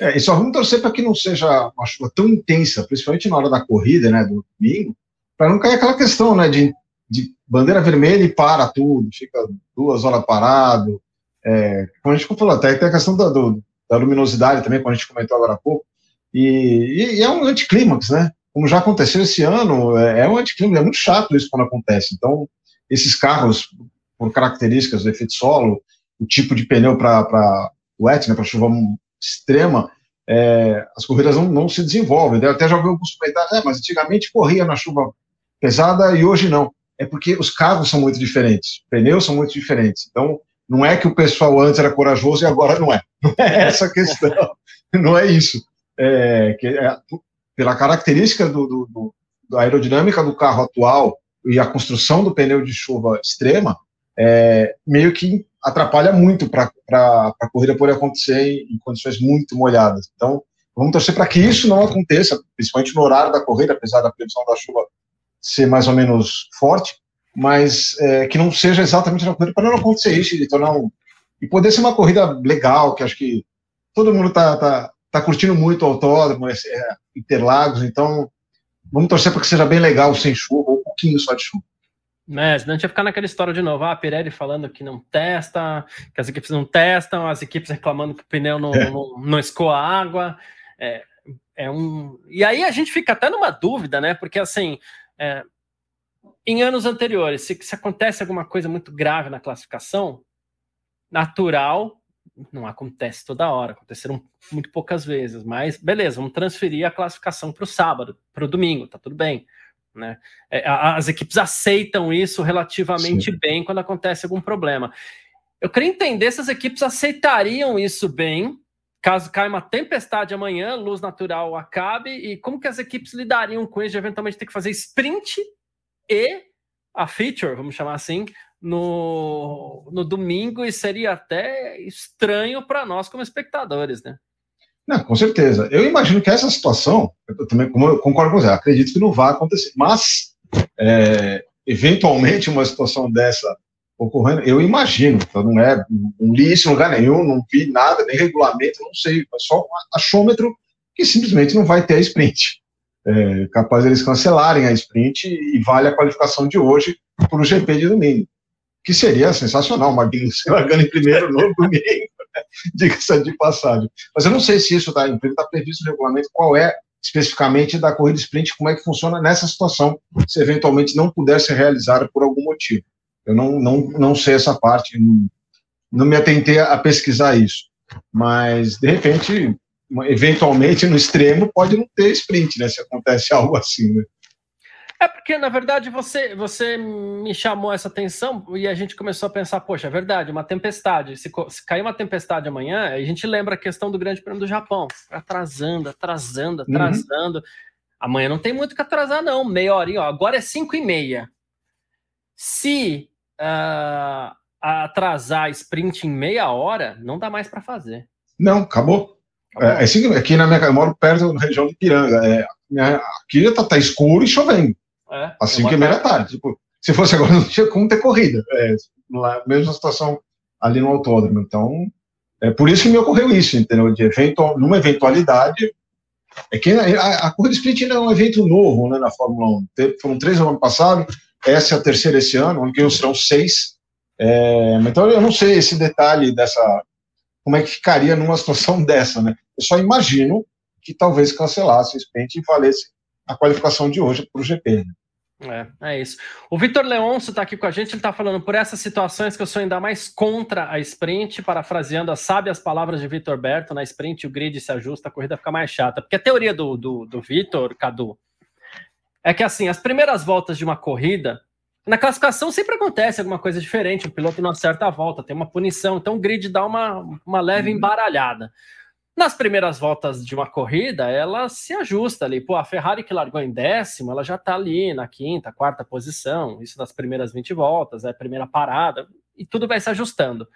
É, e só vamos torcer para que não seja uma chuva tão intensa, principalmente na hora da corrida, né, do domingo, para não cair aquela questão, né, de, de bandeira vermelha e para tudo, fica duas horas parado. É, como a gente falou, até tem a questão da, do, da luminosidade também, como a gente comentou agora há pouco, e, e é um anticlímax, né? Como já aconteceu esse ano, é, é um anticlímax, é muito chato isso quando acontece. Então, esses carros, por características do efeito solo, o tipo de pneu para wet, né, para chuva extrema, é, as corridas não, não, se desenvolvem. Eu até já ouvi alguns comentários, é, mas antigamente corria na chuva pesada e hoje não. É porque os carros são muito diferentes, pneus são muito diferentes. Então, não é que o pessoal antes era corajoso e agora não é. Não é essa a questão. Não é isso. É, que é, pela característica do, do, do, da aerodinâmica do carro atual e a construção do pneu de chuva extrema, é, meio que atrapalha muito para a corrida poder acontecer em, em condições muito molhadas. Então, vamos torcer para que isso não aconteça, principalmente no horário da corrida, apesar da previsão da chuva ser mais ou menos forte, mas é, que não seja exatamente na corrida, para não acontecer isso e tornar um, e poder ser uma corrida legal, que acho que todo mundo está tá, tá curtindo muito o autódromo, é, Interlagos, então vamos torcer para que seja bem legal sem chuva, ou um pouquinho só de chuva. É, senão a gente ia ficar naquela história de novo. Ah, a Pirelli falando que não testa, que as equipes não testam, as equipes reclamando que o pneu não, é. não, não escoa água. É, é um... E aí a gente fica até numa dúvida, né? Porque assim, é, em anos anteriores, se, se acontece alguma coisa muito grave na classificação, natural, não acontece toda hora, aconteceram muito poucas vezes, mas beleza, vamos transferir a classificação para o sábado, para o domingo, tá tudo bem. Né? É, as equipes aceitam isso relativamente Sim. bem quando acontece algum problema. Eu queria entender se as equipes aceitariam isso bem caso caia uma tempestade amanhã, luz natural acabe, e como que as equipes lidariam com isso de eventualmente ter que fazer sprint e a feature, vamos chamar assim, no, no domingo, e seria até estranho para nós como espectadores, né? Não, com certeza. Eu imagino que essa situação, eu também como eu concordo com você, acredito que não vai acontecer, mas é, eventualmente uma situação dessa ocorrendo, eu imagino, então não é, não li isso em lugar nenhum, não vi nada, nem regulamento, não sei, é só um achômetro que simplesmente não vai ter a sprint. É, capaz eles cancelarem a sprint e vale a qualificação de hoje para o GP de domingo, que seria sensacional, Magnussen largando em primeiro no domingo, né? diga-se de passagem. Mas eu não sei se isso está tá previsto no regulamento, qual é especificamente da corrida sprint, como é que funciona nessa situação, se eventualmente não puder ser realizada por algum motivo. Eu não, não, não sei essa parte, não, não me atentei a pesquisar isso. Mas, de repente, eventualmente, no extremo, pode não ter sprint, né? Se acontece algo assim, né? É porque, na verdade, você, você me chamou essa atenção e a gente começou a pensar, poxa, é verdade, uma tempestade. Se, se cair uma tempestade amanhã, a gente lembra a questão do Grande Prêmio do Japão. Atrasando, atrasando, uhum. atrasando. Uhum. Amanhã não tem muito que atrasar, não. Meia horinha, ó. Agora é cinco e meia. Se uh, atrasar a sprint em meia hora, não dá mais para fazer. Não, acabou. acabou. É, é assim, aqui na minha eu moro perto da região de Piranga. É, aqui já tá, tá, escuro e chovendo. É, assim que é meia tarde. Tipo, se fosse agora, não tinha como ter corrida. É, lá, mesma situação ali no autódromo. Então, é por isso que me ocorreu isso, entendeu? De eventual, numa eventualidade, é que a, a corrida sprint ainda é um evento novo, né, na Fórmula 1. Foram três no ano passado, essa é a terceira esse ano, ano que vem serão seis. É, então eu não sei esse detalhe dessa, como é que ficaria numa situação dessa, né? Eu só imagino que talvez cancelasse o sprint e valesse a qualificação de hoje para o GP. Né? É, é isso. O Vitor Leonço está aqui com a gente, ele está falando por essas situações que eu sou ainda mais contra a sprint, parafraseando as sábias palavras de Vitor Berto, na sprint o grid se ajusta, a corrida fica mais chata. Porque a teoria do, do, do Vitor, Cadu, é que assim, as primeiras voltas de uma corrida, na classificação sempre acontece alguma coisa diferente, o piloto não acerta a volta, tem uma punição, então o grid dá uma, uma leve uhum. embaralhada. Nas primeiras voltas de uma corrida, ela se ajusta ali. Pô, a Ferrari que largou em décimo, ela já está ali na quinta, quarta posição. Isso nas primeiras 20 voltas, é a primeira parada, e tudo vai se ajustando.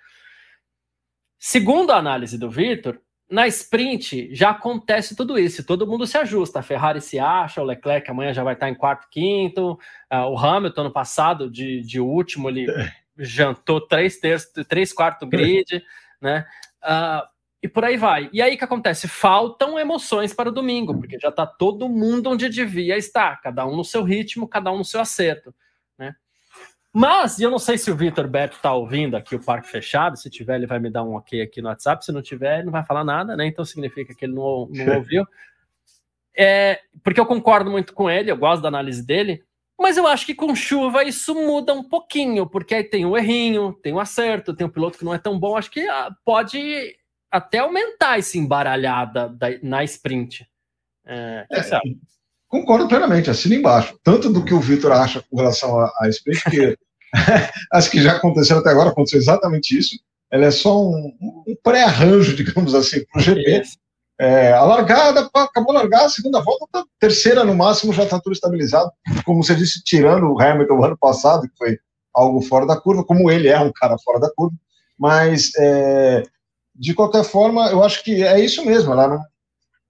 Segundo a análise do Vitor, na sprint já acontece tudo isso, todo mundo se ajusta. A Ferrari se acha, o Leclerc amanhã já vai estar em quarto, quinto. Uh, o Hamilton, no passado, de, de último, ele jantou três terços, três quartos grid, né? Uh, e por aí vai. E aí o que acontece? Faltam emoções para o domingo, porque já está todo mundo onde devia estar, cada um no seu ritmo, cada um no seu acerto. Né? Mas, e eu não sei se o Vitor Beto está ouvindo aqui o Parque Fechado, se tiver, ele vai me dar um ok aqui no WhatsApp, se não tiver, ele não vai falar nada, né? Então significa que ele não, não ouviu. É, porque eu concordo muito com ele, eu gosto da análise dele, mas eu acho que com chuva isso muda um pouquinho, porque aí tem o um errinho, tem o um acerto, tem um piloto que não é tão bom, acho que ah, pode até aumentar esse embaralhada da, na sprint. É, é, concordo plenamente, assina embaixo. Tanto do que o Vitor acha com relação à sprint, que acho que já aconteceu até agora, aconteceu exatamente isso. Ela é só um, um pré-arranjo, digamos assim, para o GP. É, a largada, acabou a largar, a segunda volta, tá, terceira no máximo, já está tudo estabilizado. Como você disse, tirando o Hamilton ano passado, que foi algo fora da curva, como ele é um cara fora da curva, mas é, de qualquer forma, eu acho que é isso mesmo. Ela não,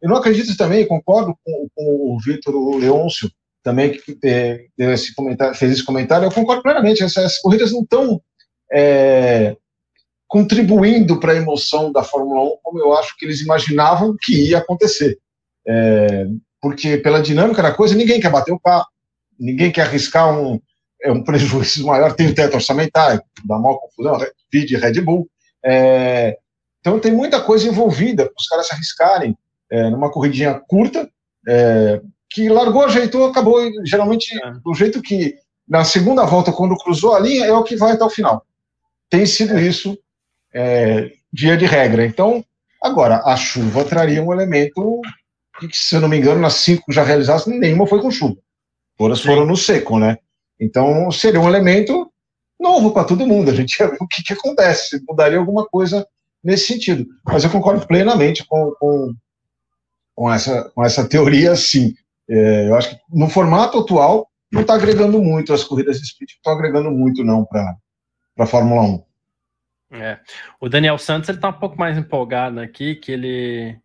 eu não acredito também, concordo com, com o Vitor Leôncio, também que é, esse fez esse comentário, eu concordo plenamente. Essas corridas não estão é, contribuindo para a emoção da Fórmula 1 como eu acho que eles imaginavam que ia acontecer. É, porque pela dinâmica da coisa, ninguém quer bater o carro, ninguém quer arriscar um, é, um prejuízo maior, tem o teto orçamentário, dá maior confusão, vídeo Red Bull. É, então tem muita coisa envolvida para os caras se arriscarem é, numa corridinha curta, é, que largou, ajeitou, acabou. Geralmente, é. do jeito que na segunda volta, quando cruzou a linha, é o que vai até o final. Tem sido isso é, dia de regra. Então, agora, a chuva traria um elemento que, se eu não me engano, nas cinco já realizadas, nenhuma foi com chuva. Todas foram no seco, né? Então, seria um elemento novo para todo mundo. A gente ia ver o que, que acontece, mudaria alguma coisa nesse sentido. Mas eu concordo plenamente com, com, com, essa, com essa teoria, sim. É, eu acho que no formato atual não está agregando muito, as corridas de speed estão agregando muito, não, para a Fórmula 1. É. O Daniel Santos ele está um pouco mais empolgado aqui, que ele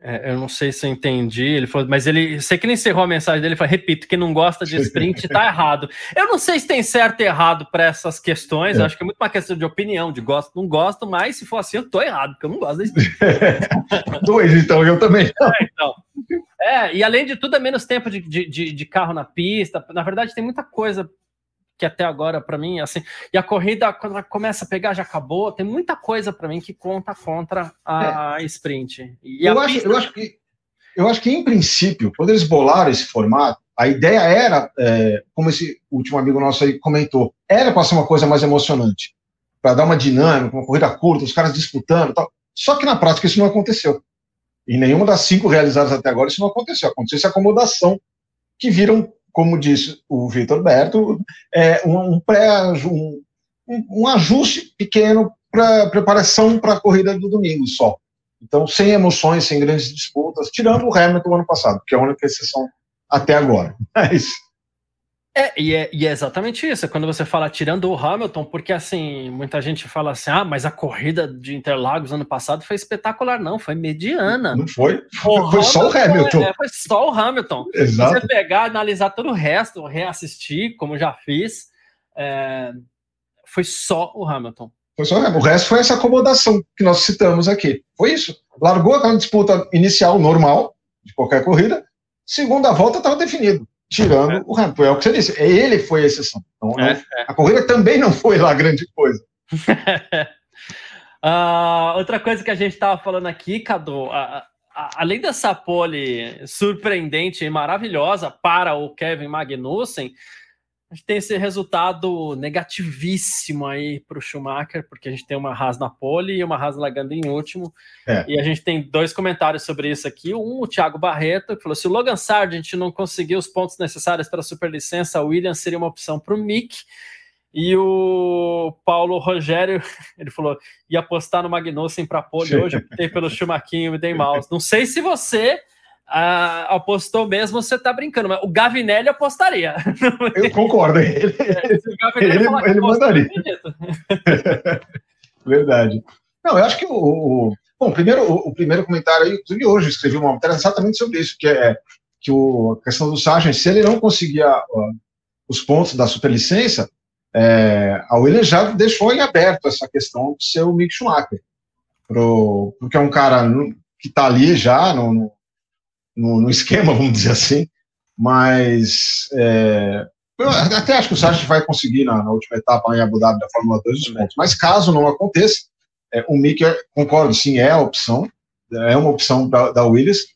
é, eu não sei se eu entendi. Ele falou, mas ele. Sei que ele encerrou a mensagem dele. Falou, repito, quem não gosta de sprint está errado. Eu não sei se tem certo e errado para essas questões. É. acho que é muito uma questão de opinião, de gosto, não gosto, mas se for assim, eu tô errado, porque eu não gosto da sprint. Dois, então, eu também. É, então. É, e além de tudo, é menos tempo de, de, de carro na pista. Na verdade, tem muita coisa que até agora, para mim, assim. E a corrida, quando ela começa a pegar, já acabou. Tem muita coisa para mim que conta contra a é. sprint. E eu, acho, pista... eu, acho que, eu acho que, em princípio, quando eles bolaram esse formato, a ideia era, é, como esse último amigo nosso aí comentou, era para ser uma coisa mais emocionante, para dar uma dinâmica, uma corrida curta, os caras disputando tal. Só que na prática isso não aconteceu. Em nenhuma das cinco realizadas até agora isso não aconteceu. Aconteceu essa acomodação que viram como disse o Vitor Berto, é um, pré, um, um ajuste pequeno para preparação para a corrida do domingo só. Então, sem emoções, sem grandes disputas, tirando o Hamilton ano passado, que é a única exceção até agora. Mas... É e, é, e é exatamente isso. Quando você fala tirando o Hamilton, porque assim, muita gente fala assim: ah, mas a corrida de Interlagos ano passado foi espetacular. Não, foi mediana. Não foi? Foi, foi só o Hamilton. É, foi só o Hamilton. Exato. Se você pegar, analisar todo o resto, reassistir, como já fiz, é, foi só o Hamilton. Foi só o Hamilton. O resto foi essa acomodação que nós citamos aqui. Foi isso. Largou aquela disputa inicial normal de qualquer corrida, segunda volta estava definido tirando é. o Hamilton. É o que você disse, ele foi a exceção. Então, é, é. a corrida também não foi lá grande coisa. uh, outra coisa que a gente estava falando aqui, Cadu, além dessa pole surpreendente e maravilhosa para o Kevin Magnussen, a gente tem esse resultado negativíssimo aí para o Schumacher, porque a gente tem uma Haas na pole e uma Haas largando em último. É. E a gente tem dois comentários sobre isso aqui. Um, o Thiago Barreto, que falou: se o Logan Sargent não conseguir os pontos necessários para a superlicença, o Williams seria uma opção para o Mick. E o Paulo Rogério, ele falou: ia apostar no Magnussen para pole hoje, optei pelo Schumacher e dei mal. Não sei se você ah, apostou mesmo, você tá brincando, mas o Gavinelli apostaria. Eu concordo, ele, é, ele, ele mandaria. Verdade. Não, eu acho que o. o bom, primeiro, o, o, primeiro comentário aí, inclusive hoje escrevi uma matéria exatamente sobre isso, que é que o, a questão do Sargent, se ele não conseguir os pontos da superlicença, é, a Williams já deixou em aberto essa questão de ser o Mick Schumacher, pro, porque é um cara que está ali já no, no no, no esquema, vamos dizer assim, mas é, eu até acho que o Sargent vai conseguir na, na, última etapa em Abu Dhabi da Fórmula 2 os pontos, mas caso não aconteça, é, o Mick, concordo, sim, é a opção, é uma opção da, da Williams,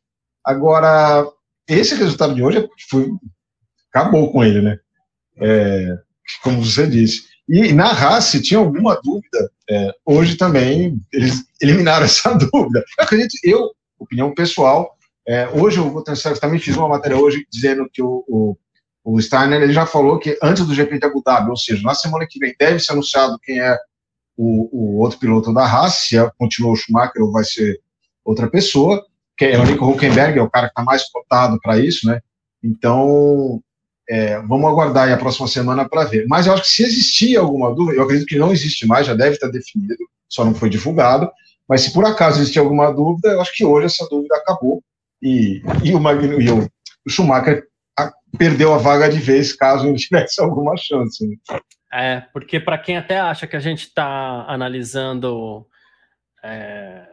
agora, esse resultado de hoje foi, acabou com ele, né, é, como você disse, e na Haas, se tinha alguma dúvida, é, hoje também eles eliminaram essa dúvida. Eu acredito, eu, opinião pessoal, é, hoje o Transfer também fiz uma matéria hoje dizendo que o, o, o, Steiner ele já falou que antes do GP de Abu Dhabi, ou seja, na semana que vem deve ser anunciado quem é o, o outro piloto da Haas, se é, continua o Schumacher ou vai ser outra pessoa, que é o Nico Huckenberg, é o cara que está mais cotado para isso, né? Então, é, vamos aguardar aí a próxima semana para ver. Mas eu acho que se existia alguma dúvida, eu acredito que não existe mais, já deve estar definido, só não foi divulgado. Mas se por acaso existia alguma dúvida, eu acho que hoje essa dúvida acabou e, e, o, Magno, e o, Schumacher perdeu a vaga de vez caso ele tivesse alguma chance. Né? É, porque para quem até acha que a gente está analisando é,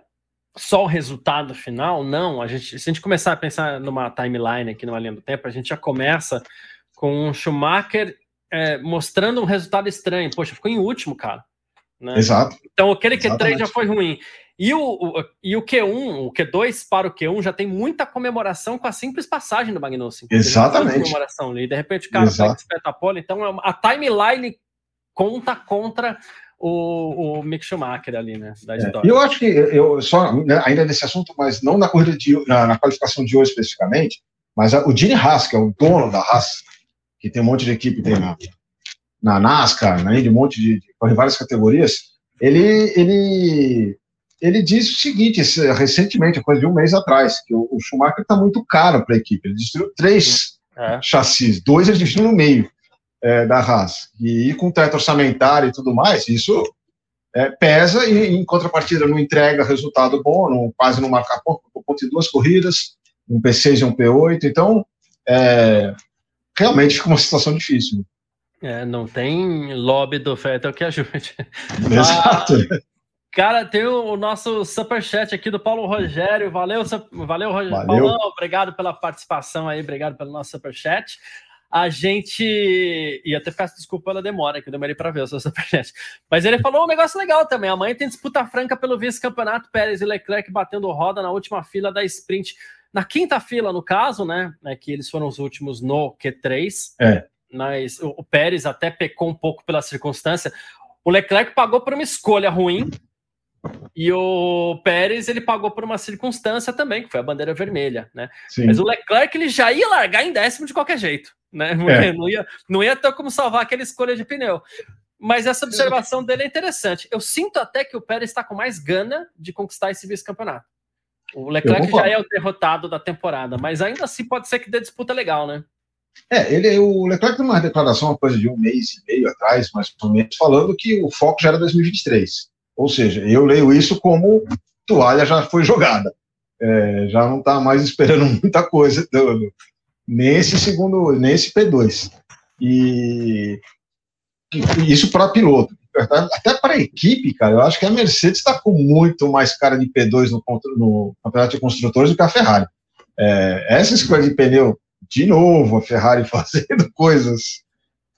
só o resultado final, não. A gente, se a gente começar a pensar numa timeline aqui, numa linha do tempo, a gente já começa com o Schumacher é, mostrando um resultado estranho. Poxa, ficou em último, cara. Né? Exato. Então aquele Q3 já foi ruim. E o, o, e o Q1, o Q2 para o Q1 já tem muita comemoração com a simples passagem do Magnussen. Exatamente. Comemoração ali. De repente o cara pega espeta a pole, então é a timeline conta contra o, o Mick Schumacher ali, né? Da é, eu acho que eu só né, ainda nesse assunto, mas não na corrida de na, na qualificação de hoje especificamente, mas a, o Gene Haas, que é o dono da Haas, que tem um monte de equipe tem na, na NASCAR, né, de um monte de, de várias categorias, ele ele ele disse o seguinte, recentemente, coisa de um mês atrás, que o, o Schumacher está muito caro para a equipe. Ele destruiu três é. chassis, dois ele dividiu no meio é, da Haas. E, e, com teto orçamentário e tudo mais, isso é, pesa e, em contrapartida, não entrega resultado bom, não, quase não marca ponto, ponto em duas corridas, um P6 e um P8. Então, é, realmente fica uma situação difícil. É, não tem lobby do Fettel que ajude. Exato. Ah, Cara, tem o nosso superchat aqui do Paulo Rogério. Valeu, valeu, Rogério. Paulão, obrigado pela participação aí, obrigado pelo nosso superchat. A gente. E até peço desculpa pela demora, que eu demorei para ver o seu superchat. Mas ele falou um negócio legal também. Amanhã tem disputa franca pelo vice-campeonato. Pérez e Leclerc batendo roda na última fila da sprint. Na quinta fila, no caso, né? É que eles foram os últimos no Q3. É. Mas o Pérez até pecou um pouco pela circunstância. O Leclerc pagou por uma escolha ruim e o Pérez ele pagou por uma circunstância também, que foi a bandeira vermelha, né? Sim. Mas o Leclerc ele já ia largar em décimo de qualquer jeito, né? É. Não, ia, não ia ter como salvar aquela escolha de pneu. Mas essa observação dele é interessante. Eu sinto até que o Pérez está com mais gana de conquistar esse vice-campeonato. O Leclerc já é o derrotado da temporada, mas ainda assim pode ser que dê disputa legal, né? É, ele, o Leclerc tem uma declaração, uma coisa de um mês e meio atrás, mais ou menos, falando que o foco já era 2023. Ou seja, eu leio isso como toalha já foi jogada. É, já não está mais esperando muita coisa nesse segundo, nesse P2. E, e isso para piloto. Até para a equipe, cara, eu acho que a Mercedes está com muito mais cara de P2 no, no campeonato de construtores do que a Ferrari. É, essa escolha de pneu de novo a Ferrari fazendo coisas.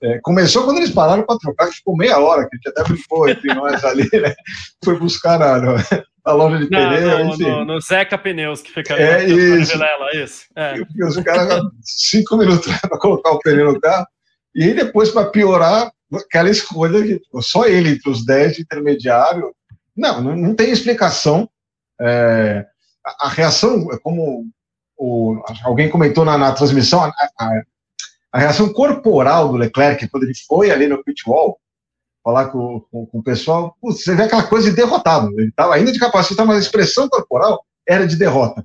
É, começou quando eles pararam para trocar, que ficou meia hora, que a gente até brincou entre nós ali, né? Foi buscar na, na loja de pneus. No, no, Zeca Pneus, que fica ali é isso. Vilela, isso. É. E os caras, cinco minutos para colocar o pneu no carro. E aí depois, para piorar, aquela escolha que só ele entre os 10 de intermediário. Não, não, não tem explicação. É, a, a, reação, é como o, alguém comentou na, na transmissão, a, a, a, reação corporal do Leclerc, quando ele foi ali no pit wall, falar com, com, com o pessoal, putz, você vê aquela coisa de derrotado. Ele estava ainda de capacidade, mas a expressão corporal era de derrota.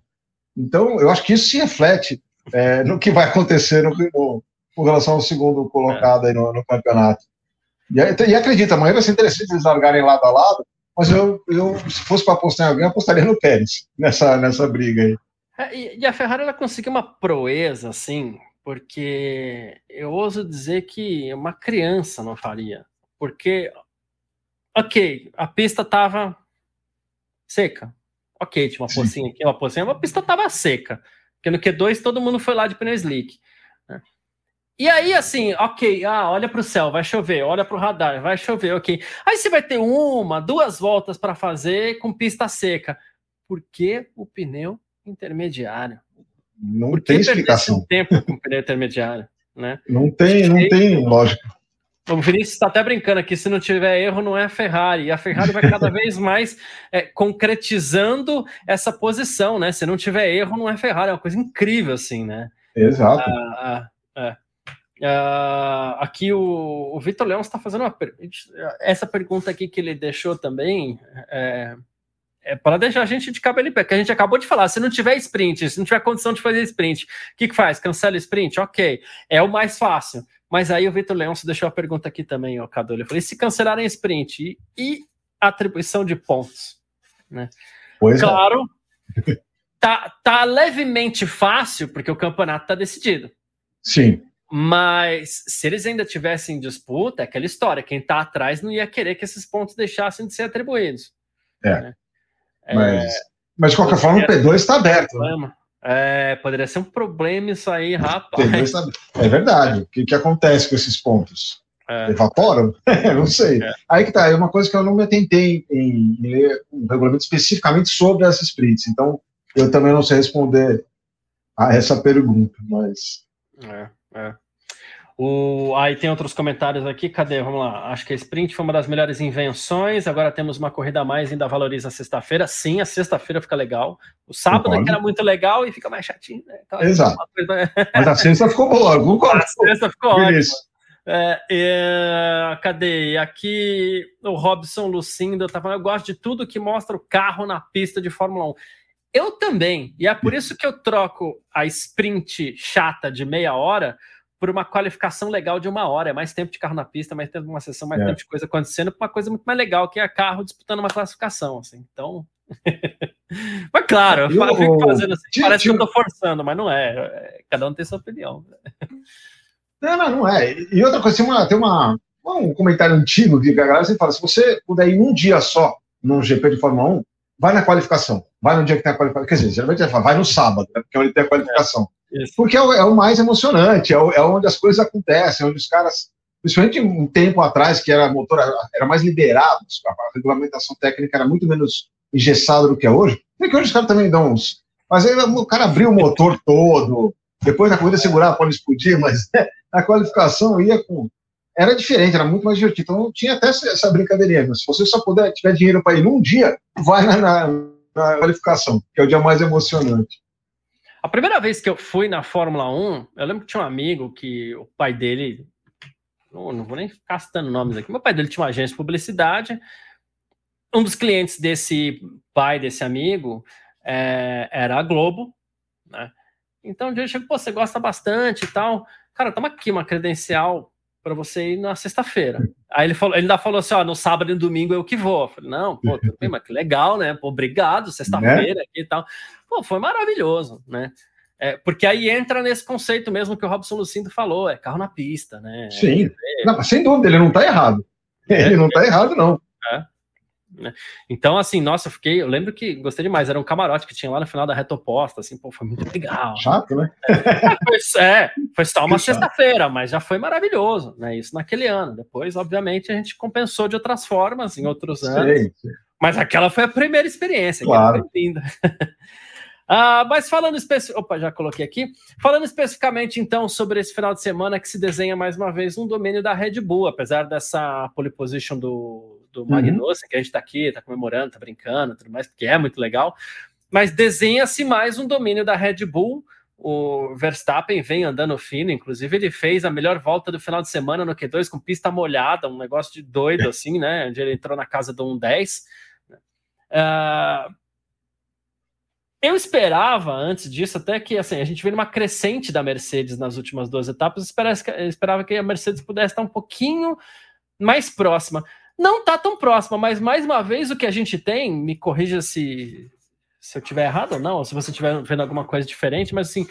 Então, eu acho que isso se reflete é, no que vai acontecer no, no, com relação ao segundo colocado aí no, no campeonato. E, e acredita, amanhã vai ser interessante eles largarem lado a lado, mas eu, eu se fosse para apostar em alguém, apostaria no Pérez nessa, nessa briga aí. É, e, e, a Ferrari ela conseguiu uma proeza, assim, porque eu ouso dizer que uma criança não faria. Porque, ok, a pista estava seca. Ok, tinha uma pocinha aqui, uma pocinha, mas a pista estava seca. Porque no Q2 todo mundo foi lá de pneu slick. Né? E aí, assim, ok, ah, olha para o céu, vai chover, olha para o radar, vai chover, ok. Aí você vai ter uma, duas voltas para fazer com pista seca. Porque o pneu intermediário. Não Por tem explicação. Um tempo com pneu intermediário, né? Não tem, não tem lógica. O Vinícius está até brincando aqui, se não tiver erro, não é a Ferrari. E a Ferrari vai cada vez mais é, concretizando essa posição, né? Se não tiver erro, não é Ferrari. É uma coisa incrível, assim, né? Exato. Ah, ah, ah, aqui o, o Vitor Leão está fazendo uma essa pergunta aqui que ele deixou também. É, é para deixar a gente de cabelo em pé, que a gente acabou de falar. Se não tiver sprint, se não tiver condição de fazer sprint, o que, que faz? Cancela sprint? Ok, é o mais fácil. Mas aí o Vitor Leão se deixou a pergunta aqui também, ó, Cadu. Ele falou: e se cancelarem sprint e, e atribuição de pontos? Né? Pois é. claro, é. tá, tá levemente fácil, porque o campeonato está decidido. Sim. Mas se eles ainda tivessem disputa, é aquela história: quem está atrás não ia querer que esses pontos deixassem de ser atribuídos. É. Né? Mas, é, mas de qualquer forma, o P2 está aberto. Né? É, poderia ser um problema isso aí, rapaz. Tá... É verdade. O que, que acontece com esses pontos? É. Evaporam? não sei. É. Aí que tá, é uma coisa que eu não me atentei em, em ler um regulamento especificamente sobre essas sprints. Então, eu também não sei responder a essa pergunta, mas. É, é. O, aí tem outros comentários aqui, cadê? Vamos lá. Acho que a sprint foi uma das melhores invenções. Agora temos uma corrida a mais, ainda valoriza a sexta-feira. Sim, a sexta-feira fica legal. O sábado é que era muito legal e fica mais chatinho, né? Então, Exato. Coisa... Mas a sexta ficou boa, concordo. A sexta ficou ótima. É, é, cadê? Aqui o Robson Lucindo tá falando, eu gosto de tudo que mostra o carro na pista de Fórmula 1. Eu também, e é por isso que eu troco a sprint chata de meia hora por uma qualificação legal de uma hora. É mais tempo de carro na pista, mais tempo de uma sessão, mais é. tempo de coisa acontecendo, para uma coisa muito mais legal, que é carro disputando uma classificação. Assim. Então. mas claro, eu, eu fico fazendo assim. parece que eu tô forçando, mas não é. é. Cada um tem sua opinião. Não, não, não é. E outra coisa, tem, uma, tem uma, um comentário antigo que a galera sempre fala: se você puder ir um dia só num GP de Fórmula 1, vai na qualificação. Vai no dia que tem a qualificação. Quer dizer, geralmente ele fala, vai no sábado, né, porque é onde tem a qualificação. Isso. Porque é o, é o, mais emocionante, é, o, é, onde as coisas acontecem, onde os caras, principalmente um tempo atrás, que era motor, era mais liberado, a regulamentação técnica era muito menos engessada do que é hoje. É que hoje os caras também dão uns. Mas aí o cara abriu o motor todo, depois na corrida segurar pode explodir, mas né, a qualificação ia com. Era diferente, era muito mais divertido. Então tinha até essa brincadeirinha. Mas se você só puder, tiver dinheiro para ir num dia, vai na, na, na qualificação, que é o dia mais emocionante. A primeira vez que eu fui na Fórmula 1, eu lembro que tinha um amigo que o pai dele, não, não vou nem ficar citando nomes aqui, meu pai dele tinha uma agência de publicidade. Um dos clientes desse pai, desse amigo, é, era a Globo, né? Então, o chega, pô, você gosta bastante e tal. Cara, toma aqui uma credencial para você ir na sexta-feira. Aí ele falou, ele ainda falou assim: ó, no sábado e no domingo eu que vou. Eu falei, não, pô, tudo bem, mas que legal, né? Pô, obrigado, sexta-feira né? e tal. Pô, foi maravilhoso, né? É, porque aí entra nesse conceito mesmo que o Robson Lucindo falou, é carro na pista, né? Sim, é, não, sem dúvida, ele não tá errado. É, ele não tá errado, não. É. Né? Então, assim, nossa, eu fiquei. Eu lembro que gostei demais. Era um camarote que tinha lá no final da reta oposta, assim, pô, foi muito legal. Chato, né? foi, é, foi só uma sexta-feira, mas já foi maravilhoso, né? Isso naquele ano. Depois, obviamente, a gente compensou de outras formas em outros anos. Sim. Mas aquela foi a primeira experiência. Claro. Foi linda. Ah, mas falando especificamente. Opa, já coloquei aqui. Falando especificamente, então, sobre esse final de semana que se desenha mais uma vez um domínio da Red Bull, apesar dessa pole position do, do uhum. Magnussen, que a gente está aqui, está comemorando, está brincando, tudo mais, porque é muito legal. Mas desenha-se mais um domínio da Red Bull. O Verstappen vem andando fino, inclusive ele fez a melhor volta do final de semana no Q2 com pista molhada, um negócio de doido assim, né? Onde ele entrou na casa do 1.10. Uh, eu esperava, antes disso, até que assim, a gente vê uma crescente da Mercedes nas últimas duas etapas. Esperava que a Mercedes pudesse estar um pouquinho mais próxima. Não está tão próxima, mas mais uma vez o que a gente tem, me corrija se, se eu tiver errado ou não, ou se você estiver vendo alguma coisa diferente, mas assim,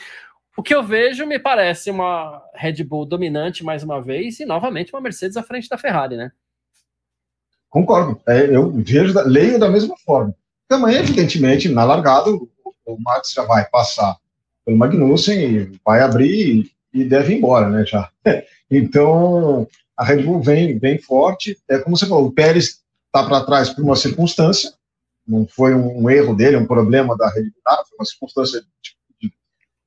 o que eu vejo me parece uma Red Bull dominante mais uma vez e novamente uma Mercedes à frente da Ferrari, né? Concordo. É, eu vejo, leio da mesma forma. Também, evidentemente, na largada, Max já vai passar pelo Magnussen, vai abrir e, deve ir embora, né, já. Então, a Red Bull vem, bem forte. É como você falou, o Pérez está para trás por uma circunstância, não foi um, um, erro dele, um problema da Red Bull, foi uma circunstância de, de,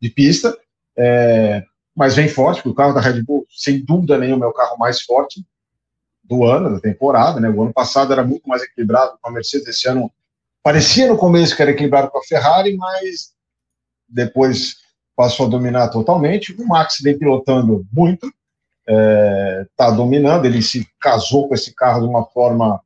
de pista, é, mas vem forte, porque o carro da Red Bull, sem dúvida nenhuma, é o carro mais forte do ano, da temporada, né? O ano passado era muito mais equilibrado com a Mercedes, esse ano Parecia no começo que era equilibrado com a Ferrari, mas depois passou a dominar totalmente. O Max vem pilotando muito, está é, tá dominando. Ele se casou com esse carro de uma forma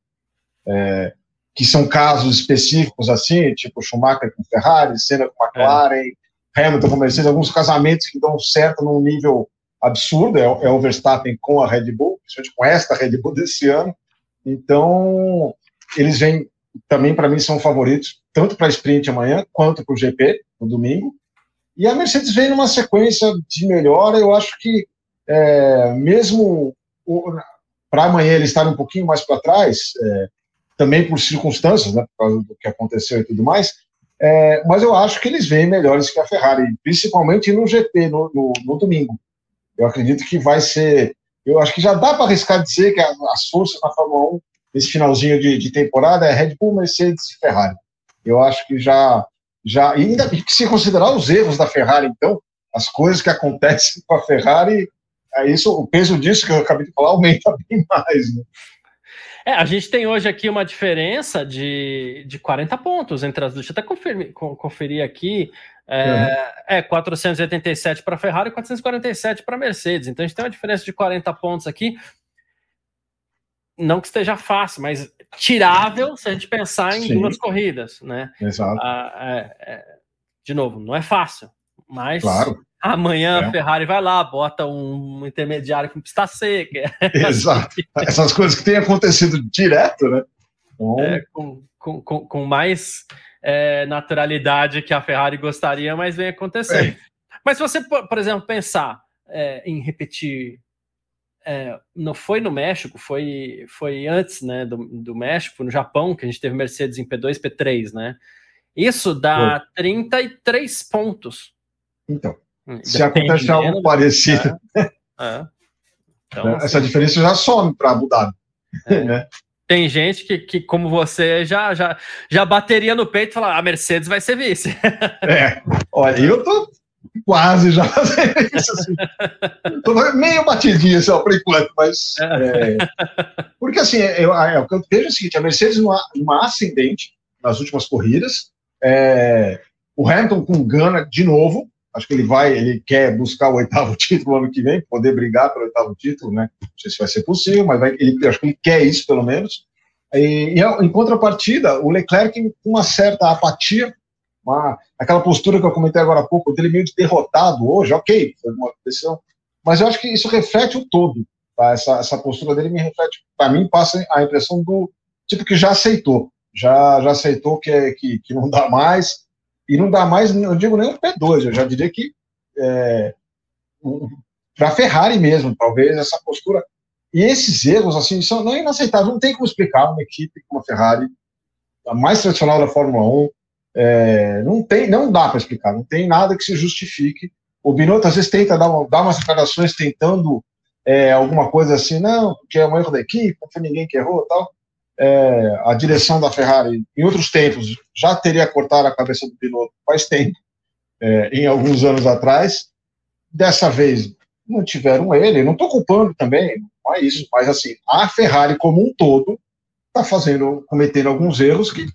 é, que são casos específicos assim, tipo Schumacher com Ferrari, Senna com McLaren, é. Hamilton com Mercedes, alguns casamentos que dão certo num nível absurdo. É, é o Verstappen com a Red Bull, principalmente com esta Red Bull desse ano. Então, eles vêm também para mim são favoritos, tanto para a sprint amanhã quanto para o GP no domingo. E a Mercedes vem numa sequência de melhora, eu acho que é, mesmo para amanhã ele estar um pouquinho mais para trás, é, também por circunstâncias, né, por causa do que aconteceu e tudo mais, é, mas eu acho que eles vêm melhores que a Ferrari, principalmente no GP, no, no, no domingo. Eu acredito que vai ser. Eu acho que já dá para arriscar dizer que as forças na Fórmula 1 nesse finalzinho de, de, temporada é Red Bull, Mercedes e Ferrari. Eu acho que já, já e ainda se considerar os erros da Ferrari, então, as coisas que acontecem com a Ferrari, é isso, o peso disso que eu acabei de falar aumenta bem mais. Né? É, a gente tem hoje aqui uma diferença de, de 40 pontos entre as duas. Deixa eu até conferir, conferir aqui. É, uhum. é 487 para a Ferrari e 447 para a Mercedes. Então a gente tem uma diferença de 40 pontos aqui não que esteja fácil, mas tirável se a gente pensar em Sim. duas corridas, né? Exato. Ah, é, é, de novo, não é fácil, mas claro. amanhã é. a Ferrari vai lá, bota um intermediário com pista seca. Exato. Essas coisas que têm acontecido direto, né? Então... É, com, com, com, mais é, naturalidade que a Ferrari gostaria, mas vem acontecendo. É. Mas se você, por exemplo, pensar em repetir é, não foi no México, foi, foi antes né, do, do México, no Japão, que a gente teve Mercedes em P2, P3, né? Isso dá foi. 33 pontos. Então, hum, se acontece algo parecido, é, é. Então, essa assim, diferença já some para Abu Dhabi. É. Né? Tem gente que, que, como você, já, já, já bateria no peito e fala: a ah, Mercedes vai ser vice. É, olha, eu tô quase já fazendo isso. Assim. Tô meio batidinho só por enquanto, mas. É, porque assim, eu, eu, eu vejo o seguinte: a Mercedes numa, numa ascendente nas últimas corridas, é, o Hamilton com gana de novo. Acho que ele vai, ele quer buscar o oitavo título ano que vem, poder brigar pelo oitavo título, né? Não sei se vai ser possível, mas vai, ele, acho que ele quer isso pelo menos. E, e em contrapartida, o Leclerc com uma certa apatia uma, aquela postura que eu comentei agora há pouco, dele meio de derrotado hoje, ok, foi uma decisão, mas eu acho que isso reflete o todo, tá? essa, essa postura dele me reflete, para mim, passa a impressão do tipo que já aceitou, já, já aceitou que, é, que, que não dá mais, e não dá mais, eu digo nem o P2, eu já diria que é, para Ferrari mesmo, talvez essa postura. E esses erros, assim, são não inaceitáveis, não tem como explicar uma equipe como a Ferrari, a mais tradicional da Fórmula 1, é, não tem, não dá para explicar, não tem nada que se justifique. O Binotto às vezes tenta dar, uma, dar umas declarações tentando é, alguma coisa assim, não, porque é um erro da equipe, não foi ninguém que errou tal é, a direção da Ferrari, em outros tempos, já teria cortado a cabeça do piloto faz tempo, é, em alguns anos atrás. Dessa vez, não tiveram ele, não estou culpando também, não é isso, mas assim, a Ferrari como um todo está fazendo, cometendo alguns erros que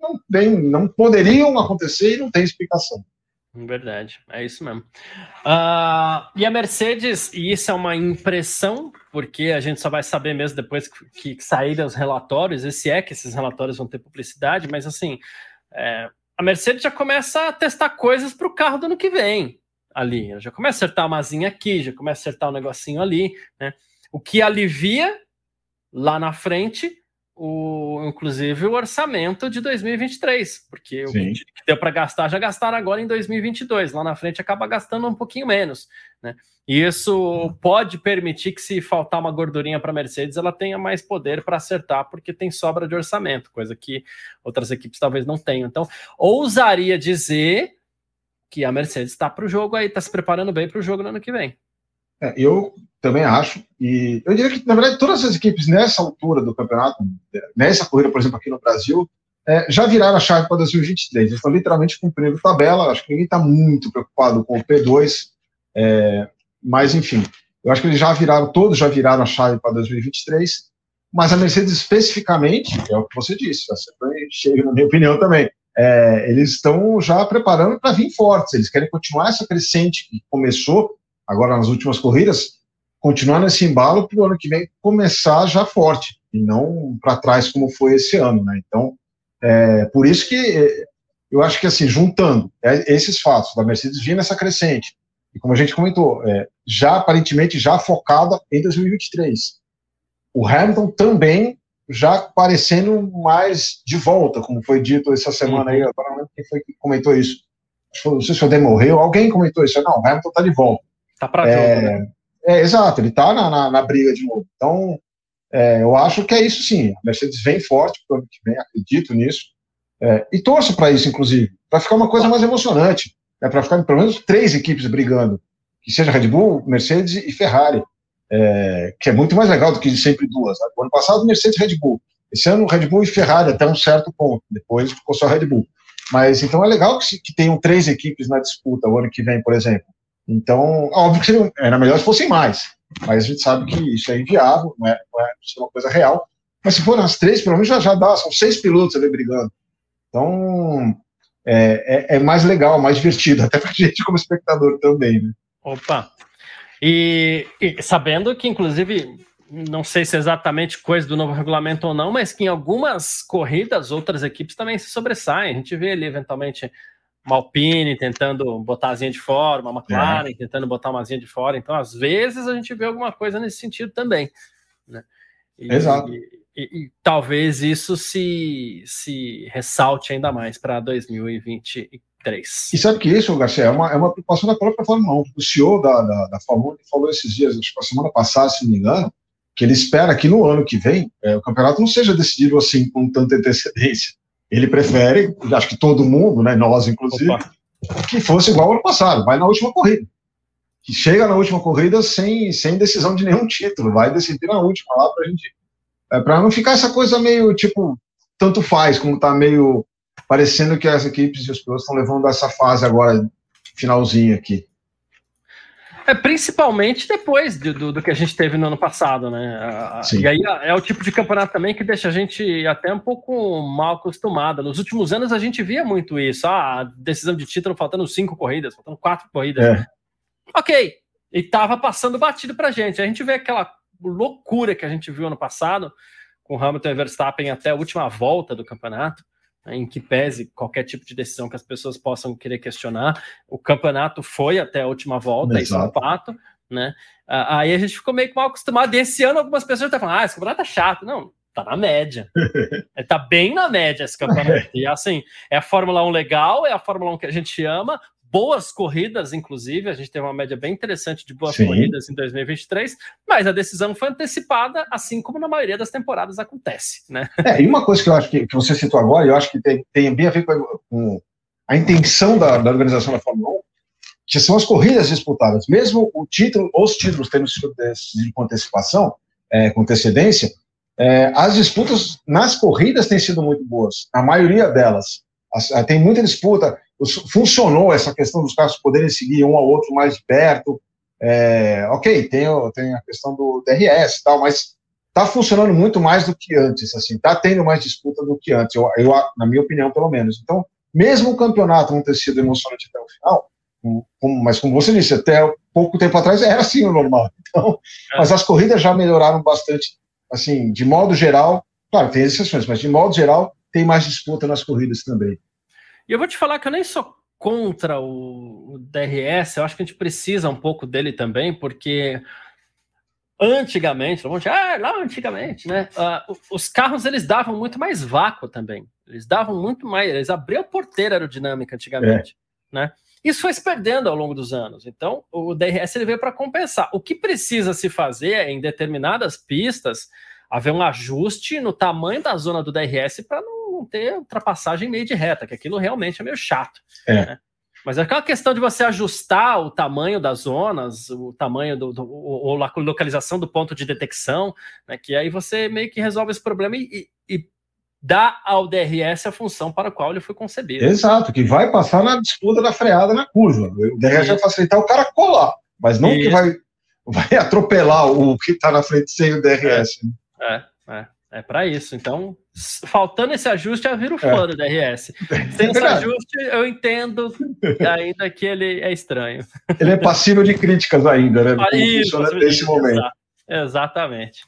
não, tem, não poderiam acontecer e não tem explicação. Verdade, é isso mesmo. Uh, e a Mercedes, e isso é uma impressão, porque a gente só vai saber mesmo depois que, que saírem os relatórios, esse é que esses relatórios vão ter publicidade, mas assim, é, a Mercedes já começa a testar coisas para o carro do ano que vem ali. Já começa a acertar uma asinha aqui, já começa a acertar um negocinho ali, né? O que alivia lá na frente o, inclusive o orçamento de 2023, porque Sim. o que deu para gastar já gastaram agora em 2022, lá na frente acaba gastando um pouquinho menos, né? E isso pode permitir que se faltar uma gordurinha para a Mercedes, ela tenha mais poder para acertar, porque tem sobra de orçamento, coisa que outras equipes talvez não tenham. Então, ousaria dizer que a Mercedes está para o jogo aí, está se preparando bem para o jogo no ano que vem. É, eu também acho. E eu diria que, na verdade, todas as equipes nessa altura do campeonato, nessa corrida, por exemplo, aqui no Brasil, é, já viraram a chave para 2023. Eles estão literalmente cumprindo tabela. Acho que ninguém está muito preocupado com o P2. É, mas, enfim, eu acho que eles já viraram, todos já viraram a chave para 2023. Mas a Mercedes, especificamente, é o que você disse, você cheio, na minha opinião também. É, eles estão já preparando para vir fortes. Eles querem continuar essa crescente que começou agora nas últimas corridas, continuar nesse embalo para o ano que vem começar já forte e não para trás como foi esse ano, né? Então, é, por isso que é, eu acho que assim juntando é, esses fatos da Mercedes vir nessa crescente e como a gente comentou, é, já aparentemente já focada em 2023, o Hamilton também já parecendo mais de volta, como foi dito essa semana aí, uhum. agora não quem foi que comentou isso. Não sei se foi morreu, alguém comentou isso. Não, o Hamilton está de volta. Tá para é, jogo, né? É, exato, ele está na, na, na, briga de novo. Então, é, eu acho que é isso sim. A Mercedes vem forte para o ano que vem, acredito nisso. É, e torço para isso, inclusive, para ficar uma coisa mais emocionante. Né, para ficar pelo menos três equipes brigando, que seja Red Bull, Mercedes e Ferrari. É, que é muito mais legal do que sempre duas. Né? O ano passado, Mercedes e Red Bull. Esse ano, Red Bull e Ferrari até um certo ponto. Depois ficou só Red Bull. Mas então é legal que, que tenham três equipes na disputa o ano que vem, por exemplo. Então, óbvio que seria, era melhor se fossem mais, mas a gente sabe que isso é inviável, não é, não é, é uma coisa real. Mas se forem as três, pelo menos já, já dá, são seis pilotos ali brigando. Então, é, é, é mais legal, mais divertido, até para a gente como espectador também, né? Opa! E, e, sabendo que, inclusive, não sei se é exatamente coisa do novo regulamento ou não, mas que em algumas corridas outras equipes também se sobressaem. A gente vê ali, eventualmente, uma Alpine tentando botar asinha de fora, uma McLaren é. tentando botar uma asinha de fora. Então, às vezes, a gente vê alguma coisa nesse sentido também. Né? E, Exato. E, e, e, talvez isso se, se ressalte ainda mais para 2023. E sabe que isso, Garcia, é uma, é uma preocupação da própria Fórmula 1. O CEO da, da, da Fórmula 1 falou esses dias, acho que a semana passada, se não me engano, que ele espera que no ano que vem é, o campeonato não seja decidido assim com tanta antecedência ele prefere, acho que todo mundo, né, nós inclusive, Opa. que fosse igual ao ano passado, vai na última corrida. Que chega na última corrida sem, sem decisão de nenhum título, vai decidir na última lá para a gente. É, para não ficar essa coisa meio tipo, tanto faz, como está meio parecendo que as equipes e os pilotos estão levando essa fase agora, finalzinho aqui. É, principalmente depois do, do, do, que a gente teve no ano passado, né? Sim. E aí é o tipo de campeonato também que deixa a gente até um pouco mal acostumado. Nos últimos anos a gente via muito isso. Ah, decisão de título faltando cinco corridas, faltando quatro corridas. É. Ok. E tava passando batido pra gente. A gente vê aquela loucura que a gente viu ano passado, com Hamilton e Verstappen até a última volta do campeonato. Né, em que pese qualquer tipo de decisão que as pessoas possam querer questionar. O campeonato foi até a última volta, Exato. isso é um fato, né? Aí a gente ficou meio mal acostumado. E esse ano algumas pessoas estão falando, ah, esse campeonato é chato. Não, tá na média. é, tá bem na média esse campeonato. E assim, é a Fórmula 1 legal, é a Fórmula 1 que a gente ama, boas corridas, inclusive, a gente teve uma média bem interessante de boas Sim. corridas em 2023, mas a decisão foi antecipada, assim como na maioria das temporadas acontece, né? É, e uma coisa que eu acho que, que você citou agora, eu acho que tem, tem bem a ver com, com a intenção da, da, organização da Fórmula 1, que são as corridas disputadas. Mesmo o título, os títulos tendo sido decididos com antecipação, é, com antecedência, é, as disputas nas corridas têm sido muito boas, a maioria delas. As, tem muita disputa, funcionou essa questão dos carros poderem seguir um ao outro mais de perto. É, ok, tem, tem a questão do DRS e tal, mas está funcionando muito mais do que antes, assim, está tendo mais disputa do que antes, eu, eu, na minha opinião, pelo menos. Então, mesmo o campeonato não ter sido emocionante até o final, como, mas como você disse, até pouco tempo atrás era assim o normal. Então, é. Mas as corridas já melhoraram bastante, assim, de modo geral, claro, tem exceções, mas de modo geral, tem mais disputa nas corridas também. E eu vou te falar que eu nem sou contra o, o DRS, eu acho que a gente precisa um pouco dele também, porque antigamente, vamos dizer, ah, lá antigamente, né? Uh, os carros eles davam muito mais vácuo também. Eles davam muito mais, eles abriam porteira aerodinâmica antigamente, é. né? Isso foi se perdendo ao longo dos anos. Então, o DRS ele veio para compensar. O que precisa se fazer é, em determinadas pistas haver um ajuste no tamanho da zona do DRS para não não ter ultrapassagem meio de reta, que aquilo realmente é meio chato. É. Né? Mas é aquela questão de você ajustar o tamanho das zonas, o tamanho do, do ou a localização do ponto de detecção, né, que aí você meio que resolve esse problema e, e dá ao DRS a função para a qual ele foi concebido. Exato, que vai passar na disputa da freada na curva. O DRS vai facilitar o cara colar, mas não que vai, vai atropelar o que está na frente sem o DRS. É, né? é, é, é para isso. Então, faltando esse ajuste, eu viro fã é. do DRS. Sem esse ajuste, eu entendo ainda que ele é estranho. Ele é passível de críticas ainda, né? Ah, isso, nesse momento. Exatamente.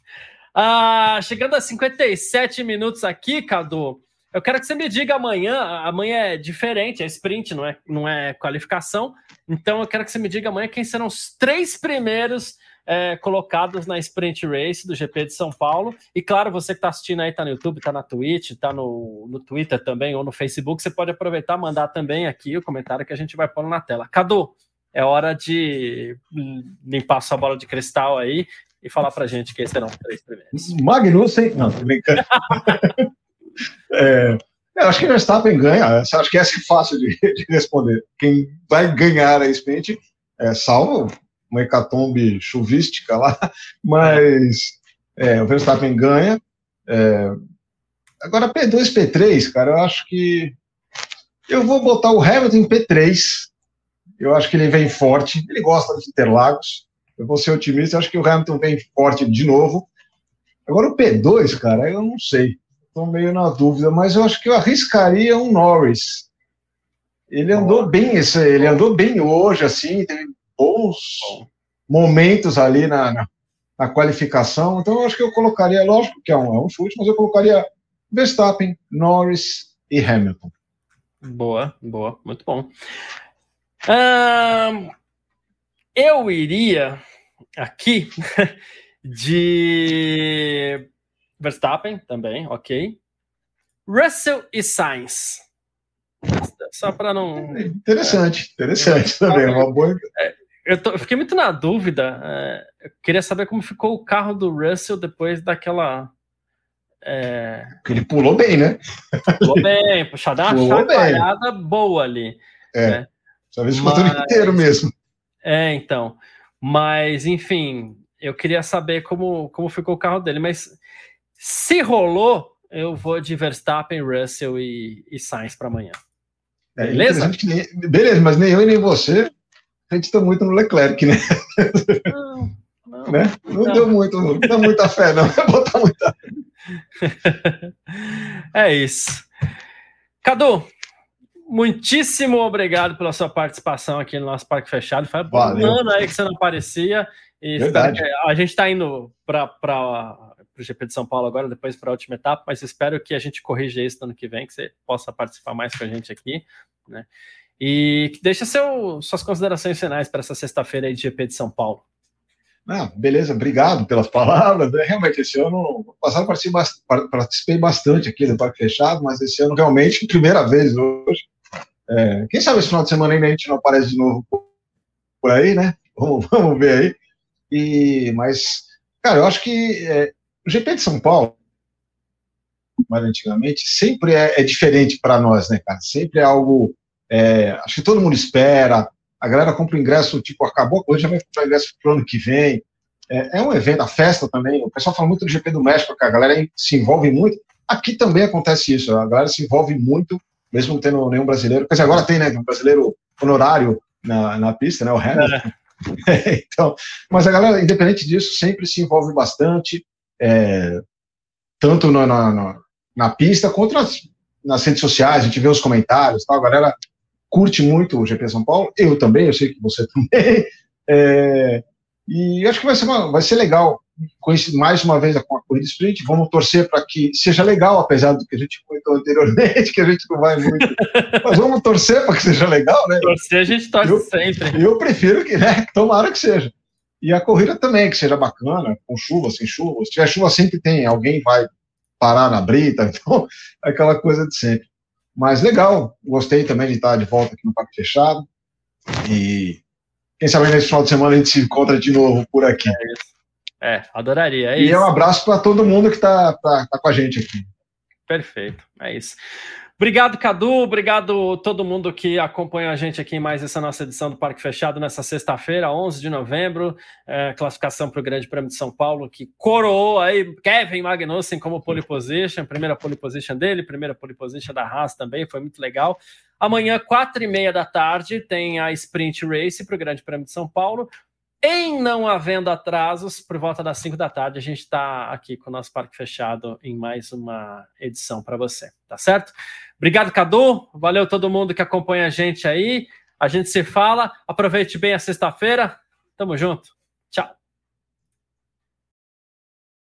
Ah, chegando a 57 minutos aqui, Cadu, eu quero que você me diga amanhã. Amanhã é diferente, é sprint, não é, não é qualificação. Então eu quero que você me diga amanhã quem serão os três primeiros é, colocados na Sprint Race do GP de São Paulo. E claro, você que está assistindo aí, está no YouTube, está na Twitch, está no, no Twitter também ou no Facebook, você pode aproveitar mandar também aqui o comentário que a gente vai pôr na tela. Cadu, é hora de limpar sua bola de cristal aí e falar pra gente quem serão os três primeiros. Magnussen, não, tô brincando. é, eu acho que o Verstappen ganha, acho que essa é fácil de, de responder. Quem vai ganhar a sprint, é, salvo uma hecatombe chuvística lá, mas é, o Verstappen ganha. É, agora, P2, P3, cara, eu acho que eu vou botar o Hamilton em P3. Eu acho que ele vem forte. Ele gosta de Interlagos. Eu vou ser otimista. Eu acho que o Hamilton vem forte de novo. Agora, o P2, cara, eu não sei. Estou meio na dúvida, mas eu acho que eu arriscaria um Norris. Ele andou bem, esse, ele andou bem hoje, assim, teve bons momentos ali na, na, na, qualificação. Então, eu acho que eu colocaria, lógico que é um, é um chute, mas eu colocaria Verstappen, Norris e Hamilton. Boa, boa, muito bom. eu iria aqui de Verstappen também, ok. Russell e Sainz. Só para não. Interessante, interessante é, também. Uma boa. É, eu, tô, eu, fiquei muito na dúvida. É, eu queria saber como ficou o carro do Russell depois daquela. É... Ele pulou bem, né? Pulou bem, puxada uma chacoalhada boa ali. É. Né? Só esse Mas... inteiro mesmo. É, então. Mas, enfim, eu queria saber como, como ficou o carro dele. Mas se rolou, eu vou de Verstappen, Russell e, e Sainz para amanhã. É, beleza? Beleza, mas nem eu e nem você acredita muito no Leclerc, né? Não, não, né? não, não. deu muito, não deu muita fé, não. Botar muita É isso. Cadu, muitíssimo obrigado pela sua participação aqui no nosso Parque Fechado. Foi um ano aí que você não aparecia. E a gente está indo para o GP de São Paulo agora, depois para a última etapa, mas espero que a gente corrija isso no ano que vem, que você possa participar mais com a gente aqui, né? E deixa seu, suas considerações finais para essa sexta-feira de GP de São Paulo. Ah, beleza, obrigado pelas palavras. Né? Realmente, esse ano, passado participei bastante aqui do Parque Fechado, mas esse ano realmente, primeira vez hoje. É, quem sabe esse final de semana ainda a gente não aparece de novo por aí, né? Vamos, vamos ver aí. E, mas, cara, eu acho que é, o GP de São Paulo, mais antigamente, sempre é, é diferente para nós, né, cara? Sempre é algo. É, acho que todo mundo espera. A galera compra o ingresso, tipo, acabou a já vai comprar ingresso para o ano que vem. É, é, um evento, a festa também. O pessoal fala muito do GP do México, que a galera se envolve muito. Aqui também acontece isso, a galera se envolve muito, mesmo não tendo nenhum brasileiro. Quer dizer, agora tem, né? Um brasileiro honorário na, na pista, né? O Hamilton. É. então, mas a galera, independente disso, sempre se envolve bastante, é, tanto na, na, na, pista quanto nas, nas redes sociais. A gente vê os comentários, tal. A galera curte muito o GP São Paulo. Eu também, eu sei que você também. É, e acho que vai ser, uma, vai ser legal mais uma vez com a corrida sprint. Vamos torcer para que seja legal, apesar do que a gente comentou anteriormente, que a gente não vai muito. Mas vamos torcer para que seja legal, né? Torcer a gente torce eu, sempre. Eu prefiro que, né? Tomara que seja. E a corrida também, que seja bacana, com chuva, sem chuva. Se tiver chuva, sempre tem, alguém vai parar na brita, então, aquela coisa de sempre. Mas legal, gostei também de estar de volta aqui no Parque Fechado. E quem sabe nesse final de semana a gente se encontra de novo por aqui. É isso. É, adoraria. É e isso. um abraço para todo mundo que está tá, tá com a gente aqui. Perfeito, é isso. Obrigado, Cadu. Obrigado todo mundo que acompanha a gente aqui em mais essa nossa edição do Parque Fechado nessa sexta-feira, 11 de novembro. É, classificação para o Grande Prêmio de São Paulo, que coroou aí Kevin Magnussen como pole position, primeira pole position dele, primeira pole position da Haas também, foi muito legal. Amanhã, quatro e meia da tarde, tem a Sprint Race para o Grande Prêmio de São Paulo. Em não havendo atrasos, por volta das 5 da tarde, a gente está aqui com o nosso parque fechado em mais uma edição para você, tá certo? Obrigado, Cadu. Valeu todo mundo que acompanha a gente aí. A gente se fala. Aproveite bem a sexta-feira. Tamo junto. Tchau.